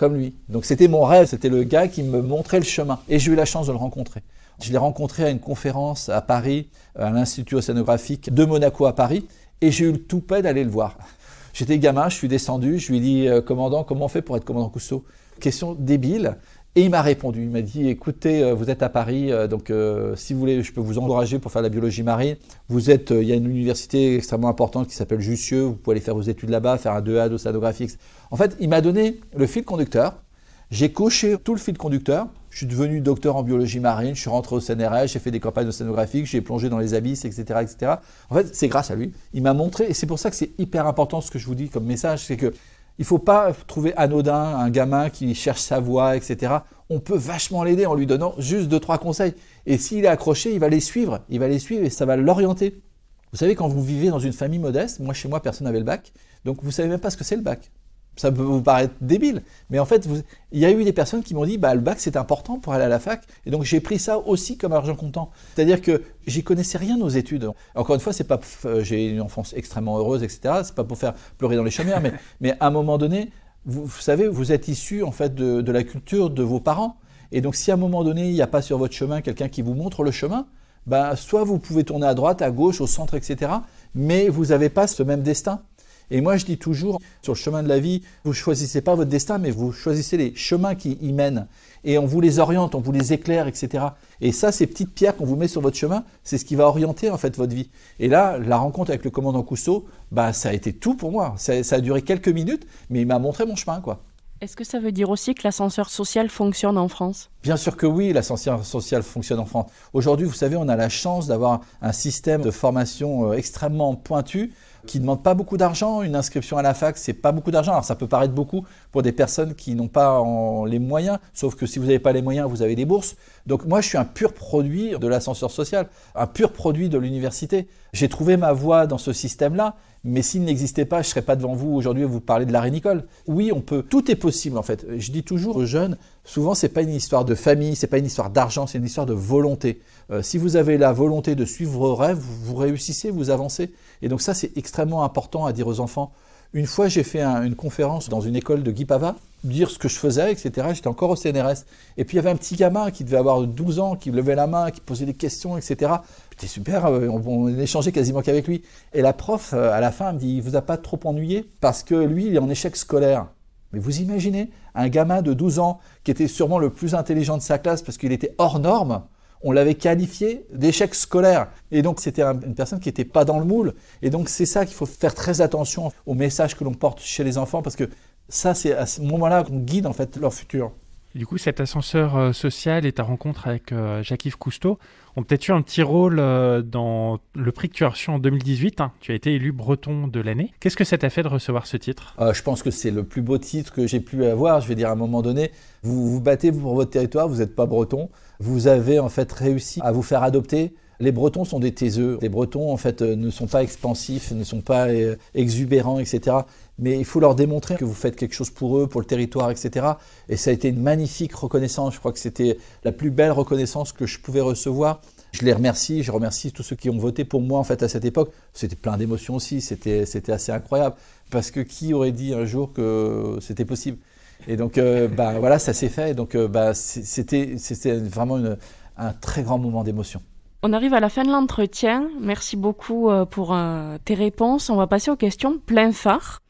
C: comme lui. Donc c'était mon rêve, c'était le gars qui me montrait le chemin. Et j'ai eu la chance de le rencontrer. Je l'ai rencontré à une conférence à Paris, à l'Institut océanographique de Monaco à Paris, et j'ai eu le toupet d'aller le voir. J'étais gamin, je suis descendu, je lui ai dit, euh, commandant, comment on fait pour être commandant Cousteau Question débile. Et il m'a répondu, il m'a dit, écoutez, euh, vous êtes à Paris, euh, donc si vous voulez, je peux vous encourager pour faire la biologie marine. Vous êtes, il y a une université extrêmement importante qui s'appelle Jussieu, vous pouvez aller faire vos études là-bas, faire un 2A d'océanographie, en fait, il m'a donné le fil conducteur. J'ai coché tout le fil conducteur. Je suis devenu docteur en biologie marine. Je suis rentré au CNRS. J'ai fait des campagnes océanographiques. J'ai plongé dans les abysses, etc., etc. En fait, c'est grâce à lui. Il m'a montré, et c'est pour ça que c'est hyper important ce que je vous dis comme message, c'est que il faut pas trouver anodin un gamin qui cherche sa voie, etc. On peut vachement l'aider en lui donnant juste deux trois conseils. Et s'il est accroché, il va les suivre. Il va les suivre et ça va l'orienter. Vous savez, quand vous vivez dans une famille modeste, moi chez moi personne n'avait le bac, donc vous savez même pas ce que c'est le bac ça peut vous paraître débile, mais en fait, il y a eu des personnes qui m'ont dit, bah, le bac c'est important pour aller à la fac, et donc j'ai pris ça aussi comme argent comptant. C'est-à-dire que j'y connaissais rien aux études. Encore une fois, c'est pas, euh, j'ai une enfance extrêmement heureuse, etc. C'est pas pour faire pleurer dans les chaumières, mais, mais à un moment donné, vous, savez, vous êtes issu en fait de, de, la culture de vos parents, et donc si à un moment donné il n'y a pas sur votre chemin quelqu'un qui vous montre le chemin, bah, soit vous pouvez tourner à droite, à gauche, au centre, etc. Mais vous n'avez pas ce même destin. Et moi, je dis toujours, sur le chemin de la vie, vous choisissez pas votre destin, mais vous choisissez les chemins qui y mènent. Et on vous les oriente, on vous les éclaire, etc. Et ça, ces petites pierres qu'on vous met sur votre chemin, c'est ce qui va orienter en fait votre vie. Et là, la rencontre avec le commandant Cousteau, bah, ça a été tout pour moi. Ça, ça a duré quelques minutes, mais il m'a montré mon chemin, quoi.
B: Est-ce que ça veut dire aussi que l'ascenseur social fonctionne en France?
C: Bien sûr que oui, l'ascenseur social fonctionne en France. Aujourd'hui, vous savez, on a la chance d'avoir un système de formation euh, extrêmement pointu qui ne demande pas beaucoup d'argent. Une inscription à la fac, c'est pas beaucoup d'argent. Alors ça peut paraître beaucoup pour des personnes qui n'ont pas les moyens, sauf que si vous n'avez pas les moyens, vous avez des bourses. Donc moi, je suis un pur produit de l'ascenseur social, un pur produit de l'université. J'ai trouvé ma voie dans ce système-là, mais s'il n'existait pas, je ne serais pas devant vous aujourd'hui à vous parler de l'arrêt Nicole. Oui, on peut. Tout est possible en fait. Je dis toujours aux jeunes, souvent c'est pas une histoire de famille, c'est pas une histoire d'argent, c'est une histoire de volonté. Euh, si vous avez la volonté de suivre vos rêves, vous réussissez, vous avancez. Et donc ça, c'est extrêmement important à dire aux enfants. Une fois, j'ai fait une conférence dans une école de Guy Pava, dire ce que je faisais, etc. J'étais encore au CNRS. Et puis il y avait un petit gamin qui devait avoir 12 ans, qui levait la main, qui posait des questions, etc. C'était super, euh, on, on, échangeait quasiment qu'avec lui. Et la prof, euh, à la fin, me dit, il vous a pas trop ennuyé? Parce que lui, il est en échec scolaire. Mais vous imaginez un gamin de 12 ans qui était sûrement le plus intelligent de sa classe parce qu'il était hors norme, on l'avait qualifié d'échec scolaire. Et donc c'était une personne qui n'était pas dans le moule. Et donc c'est ça qu'il faut faire très attention au message que l'on porte chez les enfants parce que ça c'est à ce moment-là qu'on guide en fait leur futur.
A: du coup, cet ascenseur euh, social et ta rencontre avec euh, Jacques-Yves Cousteau ont peut-être eu un petit rôle euh, dans le prix que tu as reçu en 2018. hein. Tu as été élu breton de l'année. Qu'est-ce que ça t'a fait de recevoir ce titre?
C: Je pense que c'est le plus beau titre que j'ai pu avoir. Je vais dire à un moment donné, vous vous battez pour votre territoire, vous n'êtes pas breton. Vous avez en fait réussi à vous faire adopter. Les Bretons sont des taiseux. Les Bretons en fait ne sont pas expansifs, ne sont pas exubérants, etc. Mais il faut leur démontrer que vous faites quelque chose pour eux, pour le territoire, etc. Et ça a été une magnifique reconnaissance. Je crois que c'était la plus belle reconnaissance que je pouvais recevoir. Je les remercie, je remercie tous ceux qui ont voté pour moi en fait à cette époque. C'était plein d'émotions aussi, c'était assez incroyable parce que qui aurait dit un jour que c'était possible? Et donc euh, bah, voilà, ça s'est fait. Donc euh, bah, c'était vraiment un très grand moment d'émotion.
B: On arrive à la fin de l'entretien. Merci beaucoup euh, pour euh, tes réponses. On va passer aux questions plein phare.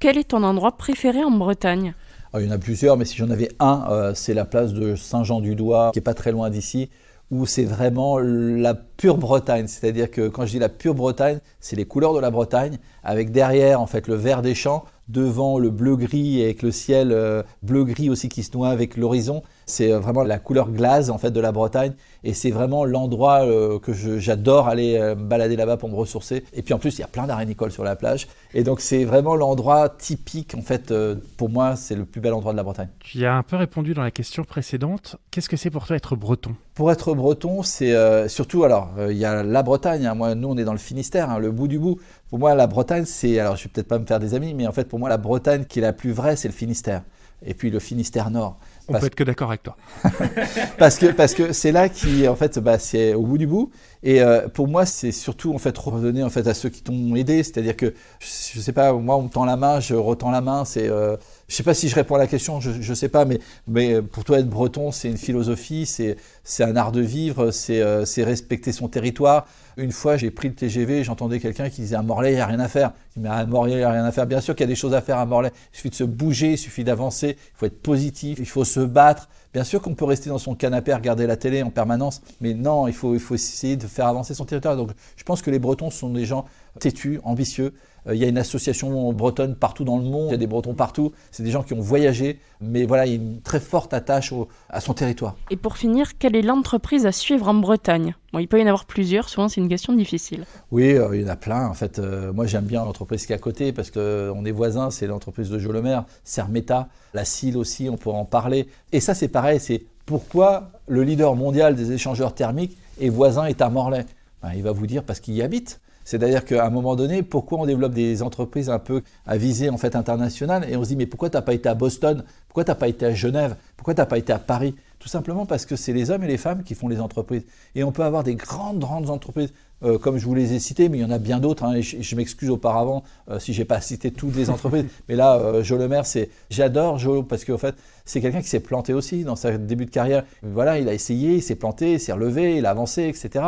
B: Quel est ton endroit préféré en Bretagne?
C: Alors, il y en a plusieurs, mais si j'en avais un, euh, c'est la place de Saint-Jean-du-Doigt, qui est pas très loin d'ici, où c'est vraiment la pure Bretagne. C'est-à-dire que quand je dis la pure Bretagne, c'est les couleurs de la Bretagne, avec derrière en fait le vert des champs, devant le bleu-gris et avec le ciel euh, bleu-gris aussi qui se noie avec l'horizon. C'est euh, vraiment la couleur glace en fait de la Bretagne, et c'est vraiment l'endroit euh, que j'adore aller euh, me balader là-bas pour me ressourcer. Et puis en plus, il y a plein d'arénicoles sur la plage, et donc c'est vraiment l'endroit typique en fait. pour moi, c'est le plus bel endroit de la Bretagne.
A: Tu y as un peu répondu dans la question précédente. Qu'est-ce que c'est pour toi être breton?
C: Pour être breton, c'est surtout, alors, il y a la Bretagne, hein. moi, nous, on est dans le Finistère, hein, le bout du bout. Pour moi, la Bretagne, c'est, alors, je vais peut-être pas me faire des amis, mais en fait, pour moi, la Bretagne qui est la plus vraie, c'est le Finistère. Et puis le Finistère Nord.
A: On
C: Parce-
A: peut être que d'accord avec toi.
C: parce que parce que c'est là qui en fait bah, c'est au bout du bout et euh, pour moi c'est surtout en fait redonner en fait à ceux qui t'ont aidé c'est-à-dire que je, je sais pas moi on me tend la main je retends la main c'est euh, je sais pas si je réponds à la question je, je sais pas mais mais pour toi être breton c'est une philosophie c'est un art de vivre c'est euh, c'est respecter son territoire une fois j'ai pris le TGV j'entendais quelqu'un qui disait à Morlaix il y a rien à faire Je dis, mais à Morlaix il y a rien à faire bien sûr qu'il y a des choses à faire à Morlaix il suffit de se bouger il suffit d'avancer il faut être positif il faut se battre Bien sûr qu'on peut rester dans son canapé regarder la télé en permanence, mais non, il faut, il faut essayer de faire avancer son territoire. Donc je pense que les Bretons sont des gens têtus, ambitieux. Euh, il y a une association bretonne partout dans le monde, il y a des Bretons partout. C'est des gens qui ont voyagé, mais voilà, il y a une très forte attache au- à son territoire.
B: Et pour finir, quelle est l'entreprise à suivre en Bretagne? Bon, il peut y en avoir plusieurs, souvent c'est une question difficile.
C: Oui, euh, il y en a plein. En fait, euh, moi j'aime bien l'entreprise qui est à côté parce qu'on est voisins. C'est l'entreprise de Jolomer, Sermeta, la CIL aussi, on pourra en parler. Et ça, c'est pareil. C'est pourquoi le leader mondial des échangeurs thermiques est voisin est à Morlaix. Ben, il va vous dire parce qu'il y habite. C'est-à-dire qu'à un moment donné, pourquoi on développe des entreprises un peu à visée en fait internationale et on se dit mais pourquoi t'as pas été à Boston? Pourquoi t'as pas été à Genève? Pourquoi t'as pas été à Paris? Tout simplement parce que c'est les hommes et les femmes qui font les entreprises. Et on peut avoir des grandes, grandes entreprises, euh, comme je vous les ai citées, mais il y en a bien d'autres. hein, et je, je m'excuse auparavant euh, si j'ai pas cité toutes les entreprises. mais là, euh, Jo Le Maire, c'est j'adore Jo parce qu'en fait, c'est quelqu'un qui s'est planté aussi dans sa début de carrière. Voilà, il a essayé, il s'est planté, il s'est relevé, il a avancé, etc.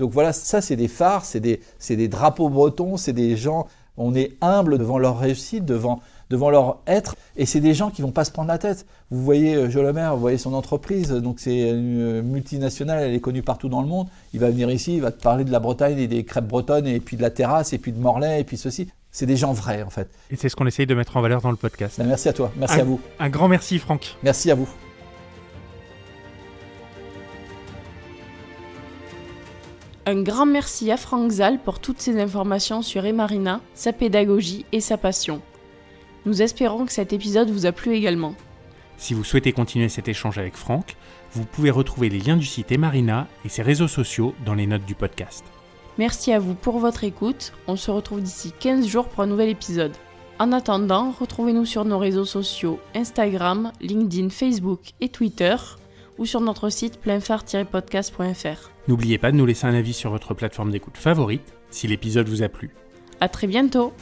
C: Donc voilà, ça c'est des phares, c'est des, des drapeaux bretons, c'est des gens, on est humble devant leur réussite, devant, devant leur être, et c'est des gens qui vont pas se prendre la tête. Vous voyez euh, Jo Le Maire, vous voyez son entreprise, donc c'est une euh, multinationale, elle est connue partout dans le monde. Il va venir ici, il va te parler de la Bretagne et des crêpes bretonnes, et puis de la terrasse, et puis de Morlaix, et puis ceci. C'est des gens vrais en fait.
A: Et c'est ce qu'on essaye de mettre en valeur dans le podcast.
C: Ben, merci à toi, merci à vous,
A: Un grand merci Franck.
C: merci à vous.
B: Un grand merci à Franck Zal pour toutes ces informations sur Emarina, sa pédagogie et sa passion. Nous espérons que cet épisode vous a plu également.
A: Si vous souhaitez continuer cet échange avec Franck, vous pouvez retrouver les liens du site Emarina et ses réseaux sociaux dans les notes du podcast.
B: Merci à vous pour votre écoute. On se retrouve d'ici 15 jours pour un nouvel épisode. En attendant, retrouvez-nous sur nos réseaux sociaux Instagram, LinkedIn, Facebook et Twitter ou sur notre site pleinphare-podcast.fr.
A: N'oubliez pas de nous laisser un avis sur votre plateforme d'écoute favorite si l'épisode vous a plu.
B: À très bientôt!